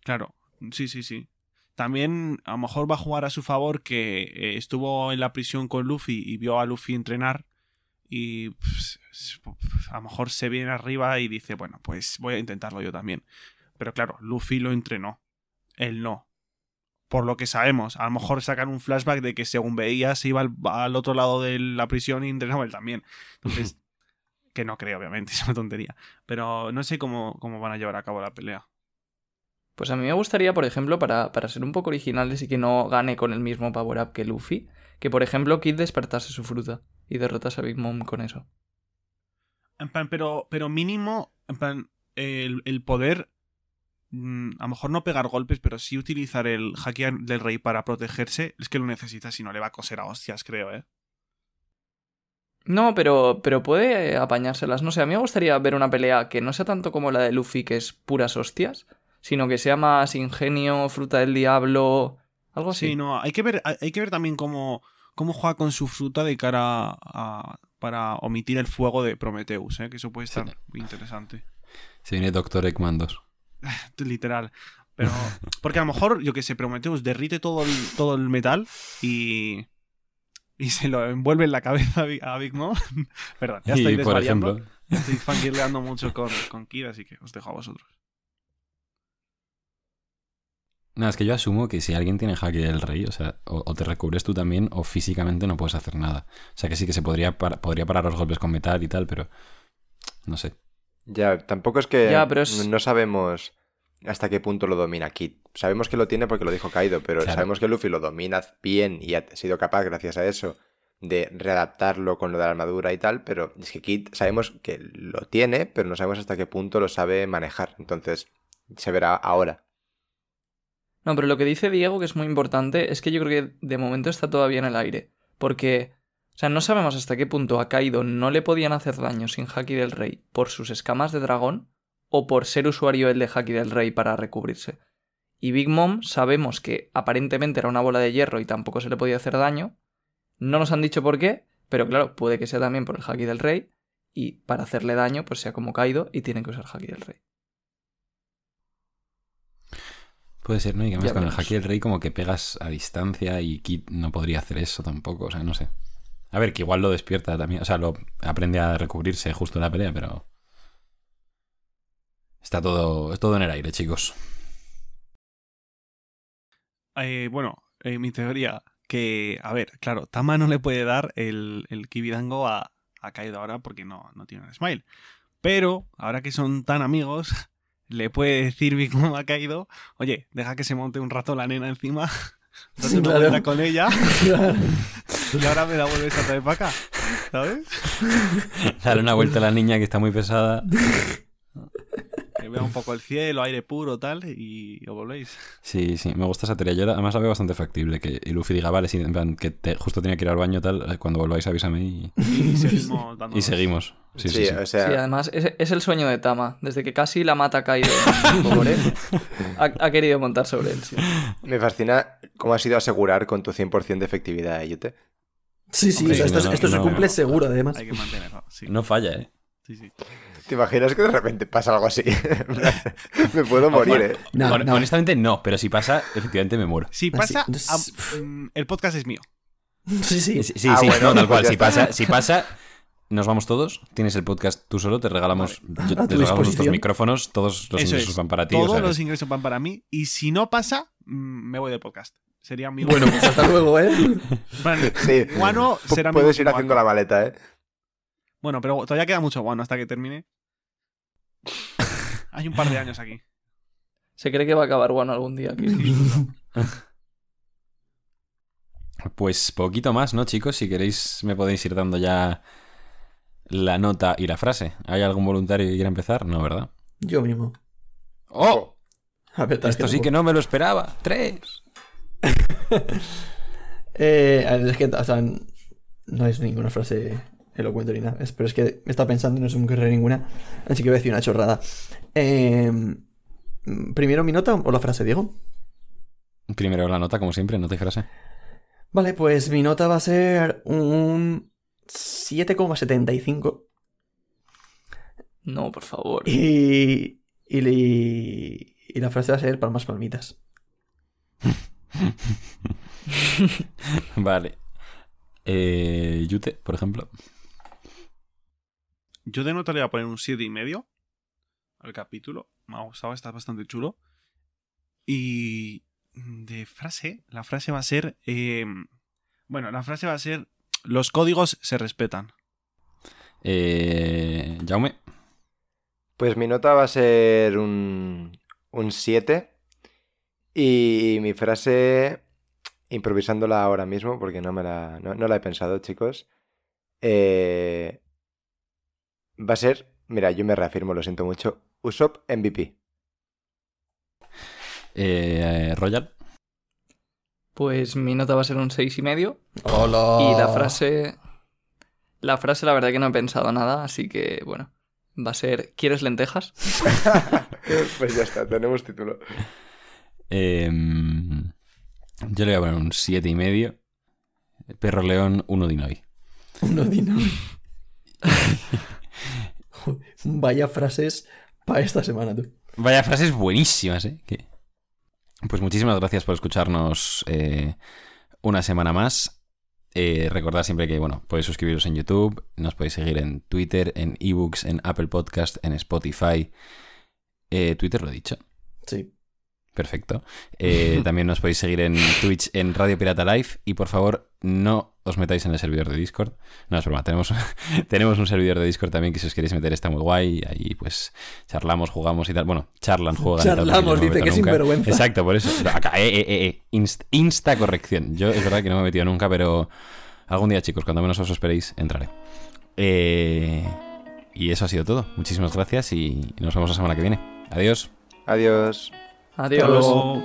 Claro, sí, sí, sí. También a lo mejor va a jugar a su favor que eh, estuvo en la prisión con Luffy y vio a Luffy entrenar y pues, s- a lo mejor se viene arriba y dice, bueno, pues voy a intentarlo yo también. Pero claro, Luffy lo entrenó, él no. Por lo que sabemos, a lo mejor sacan un flashback de que según veía se iba al, al otro lado de la prisión y entrenaba él también. Entonces, <laughs> que no creo, obviamente, <laughs> es una tontería. Pero no sé cómo, cómo van a llevar a cabo la pelea. Pues a mí me gustaría, por ejemplo, para, para ser un poco originales y que no gane con el mismo power up que Luffy, que por ejemplo Kid despertase su fruta y derrotase a Big Mom con eso. En plan, pero, pero mínimo, en plan, el, el poder, mm, a lo mejor no pegar golpes, pero sí utilizar el haki del rey para protegerse, es que lo necesita, si no le va a coser a hostias, creo, ¿eh? No, pero, pero puede apañárselas. No sé, a mí me gustaría ver una pelea que no sea tanto como la de Luffy, que es puras hostias, sino que sea más ingenio, fruta del diablo, algo así. Sí, no, hay que ver, hay que ver también cómo, cómo juega con su fruta de cara a, para omitir el fuego de Prometheus, ¿eh? Que eso puede estar Sí. muy interesante. Se viene Doctor Eggman 2. <laughs> Literal. Pero, porque a lo mejor, yo que sé, Prometheus derrite todo el, todo el metal y. Y se lo envuelve en la cabeza a Big, Mom. <laughs> Perdón, ya estoy y por desvariando. ejemplo, Estoy fangirleando mucho con, con Kid, así que os dejo a vosotros. Nada, es que yo asumo que si alguien tiene Haki del Rey, o sea, o, o te recubres tú también, o físicamente no puedes hacer nada. O sea, que sí que se podría, par- podría parar los golpes con metal y tal, pero no sé. Ya, tampoco es que Ya, pero es- no sabemos hasta qué punto lo domina Kid. Sabemos que lo tiene porque lo dijo Kaido, pero Claro. sabemos que Luffy lo domina bien y ha sido capaz, gracias a eso, de readaptarlo con lo de la armadura y tal, pero es que Kid sabemos que lo tiene, pero no sabemos hasta qué punto lo sabe manejar. Entonces, se verá ahora. No, pero lo que dice Diego, que es muy importante, es que yo creo que de momento está todavía en el aire. Porque, o sea, no sabemos hasta qué punto a Kaido no le podían hacer daño sin Haki del Rey por sus escamas de dragón o por ser usuario el de Haki del Rey para recubrirse. Y Big Mom sabemos que aparentemente era una bola de hierro y tampoco se le podía hacer daño. No nos han dicho por qué, pero claro, puede que sea también por el Haki del Rey. Y para hacerle daño, pues sea como Kaido y tienen que usar Haki del Rey. Puede ser, ¿no? Y que además Ya con el. Haki del Rey como que pegas a distancia y Kid no podría hacer eso tampoco, o sea, no sé. A ver, que igual lo despierta también, o sea, lo aprende a recubrirse justo en la pelea, pero Está todo, todo en el aire, chicos. Eh, bueno, eh, mi teoría, que, a ver, claro, Tama no le puede dar el, el Kibidango a, a Kaido ahora porque no, no tiene el Smile. Pero, ahora que son tan amigos, le puede decir Big Mom a Kaido, oye, deja que se monte un rato la nena encima, <laughs> date una Claro. con ella <laughs> y ahora me la vuelves a traer para acá, ¿sabes? <laughs> Dale una vuelta a la niña que está muy pesada. Vea un poco el cielo, aire puro, tal, y os volvéis. <laughs> Sí, sí, me gusta esa teoría. Yo la- además la veo bastante factible. Que y Luffy diga, vale, sí, en plan, que te- justo tenía que ir al baño tal. eh, Cuando volváis avísame y, Y seguimos <laughs> dándonos. y seguimos. Sí, sí, Sí, sí. o sea, Sí, además es, es el sueño de Tama. Desde que casi la mata Kaido en <laughs> Bogoré, ha, ha querido montar sobre él. sí. me fascina cómo has ido a asegurar con tu 100% de efectividad, ¿eh, Yute. Sí, sí, Hombre, o sea, esto, no, esto se no. cumple seguro, además. Hay que mantenerlo, sí. No falla, ¿eh? sí, sí. ¿Te imaginas que de repente pasa algo así? <laughs> me puedo morir, ¿eh? No, Hon- no. Honestamente no, pero si pasa, efectivamente me muero. Si Así, pasa, ah, mm, el podcast es mío. Sí, sí. Sí, sí, Ah, sí, bueno, no, tal pues cual. ya Si pasa, si pasa, nos vamos todos. Tienes el podcast tú solo, te regalamos, yo- A te regalamos nuestros micrófonos, todos los Eso ingresos es. van para ti. o Todos sea, los ingresos van para mí. Y si no pasa, mm, me voy del podcast. Sería mi Bueno, pues hasta luego, ¿eh? Vale, <laughs> Sí. Guano será mi Puedes ir haciendo la maleta, ¿eh? Bueno, pero todavía queda mucho guano hasta que termine. Hay un par de años aquí. <laughs> Se cree que va a acabar bueno algún día. aquí. <laughs> Pues poquito más, ¿no, chicos? Si queréis, me podéis ir dando ya la nota y la frase. ¿Hay algún voluntario que quiera empezar? No, ¿verdad? Yo mismo. ¡Oh! A ver, Esto sí que no me lo esperaba. ¡Tres! <laughs> Eh, es que, o sea, no es ninguna frase elocuente ni nada. pero es que me está pensando y no se me ocurre ninguna. Así que voy a decir una chorrada. Eh, Primero mi nota o la frase, Diego. Primero la nota, como siempre, nota y frase. Vale, pues mi nota va a ser un 7,75. No, por favor. Y, y, y, y la frase va a ser palmas palmitas. <laughs> Vale. Eh, Yute, por ejemplo. Yo de nota le voy a poner un 7 y medio al capítulo. Me ha gustado, está bastante chulo. Y de frase, la frase va a ser... eh, bueno, la frase va a ser... Los códigos se respetan. Eh, Jaume. Pues mi nota va a ser un, un 7. Y mi frase, improvisándola ahora mismo, porque no, me la, no, no la he pensado, chicos, eh, va a ser, mira, yo me reafirmo, lo siento mucho, Usopp MVP. Eh, Royal. Pues mi nota va a ser un seis y medio. ¡Hola! Y la frase. La frase, la verdad que no he pensado nada, así que bueno. Va a ser. ¿Quieres lentejas? <laughs> pues ya está, tenemos título. Eh, yo le voy a poner un siete y medio. Perro León, uno Dinoy. Uno dino. <laughs> <laughs> Vaya frases para esta semana, tú. Vaya frases buenísimas, ¿eh? Pues muchísimas gracias por escucharnos eh, una semana más. Eh, recordad siempre que, bueno, podéis suscribiros en YouTube, nos podéis seguir en Twitter, en eBooks, en Apple Podcast, en Spotify. Eh, Twitter lo he dicho. Sí. Perfecto. Eh, <laughs> también nos podéis seguir en Twitch en Radio Pirata Live y por favor no os metáis en el servidor de Discord. No es broma, tenemos, <laughs> tenemos un servidor de Discord también que si os queréis meter está muy guay. Ahí pues charlamos, jugamos y tal. Bueno, charlan, juegan. y tal, porque Charlamos, no dice que es sinvergüenza. Exacto, por eso. Acá, eh, eh, eh, eh, inst- insta corrección. Yo es verdad que no me he metido nunca, pero algún día chicos, cuando menos os esperéis, entraré. Eh, y eso ha sido todo. Muchísimas gracias y nos vemos la semana que viene. Adiós. Adiós. Adiós. Luego-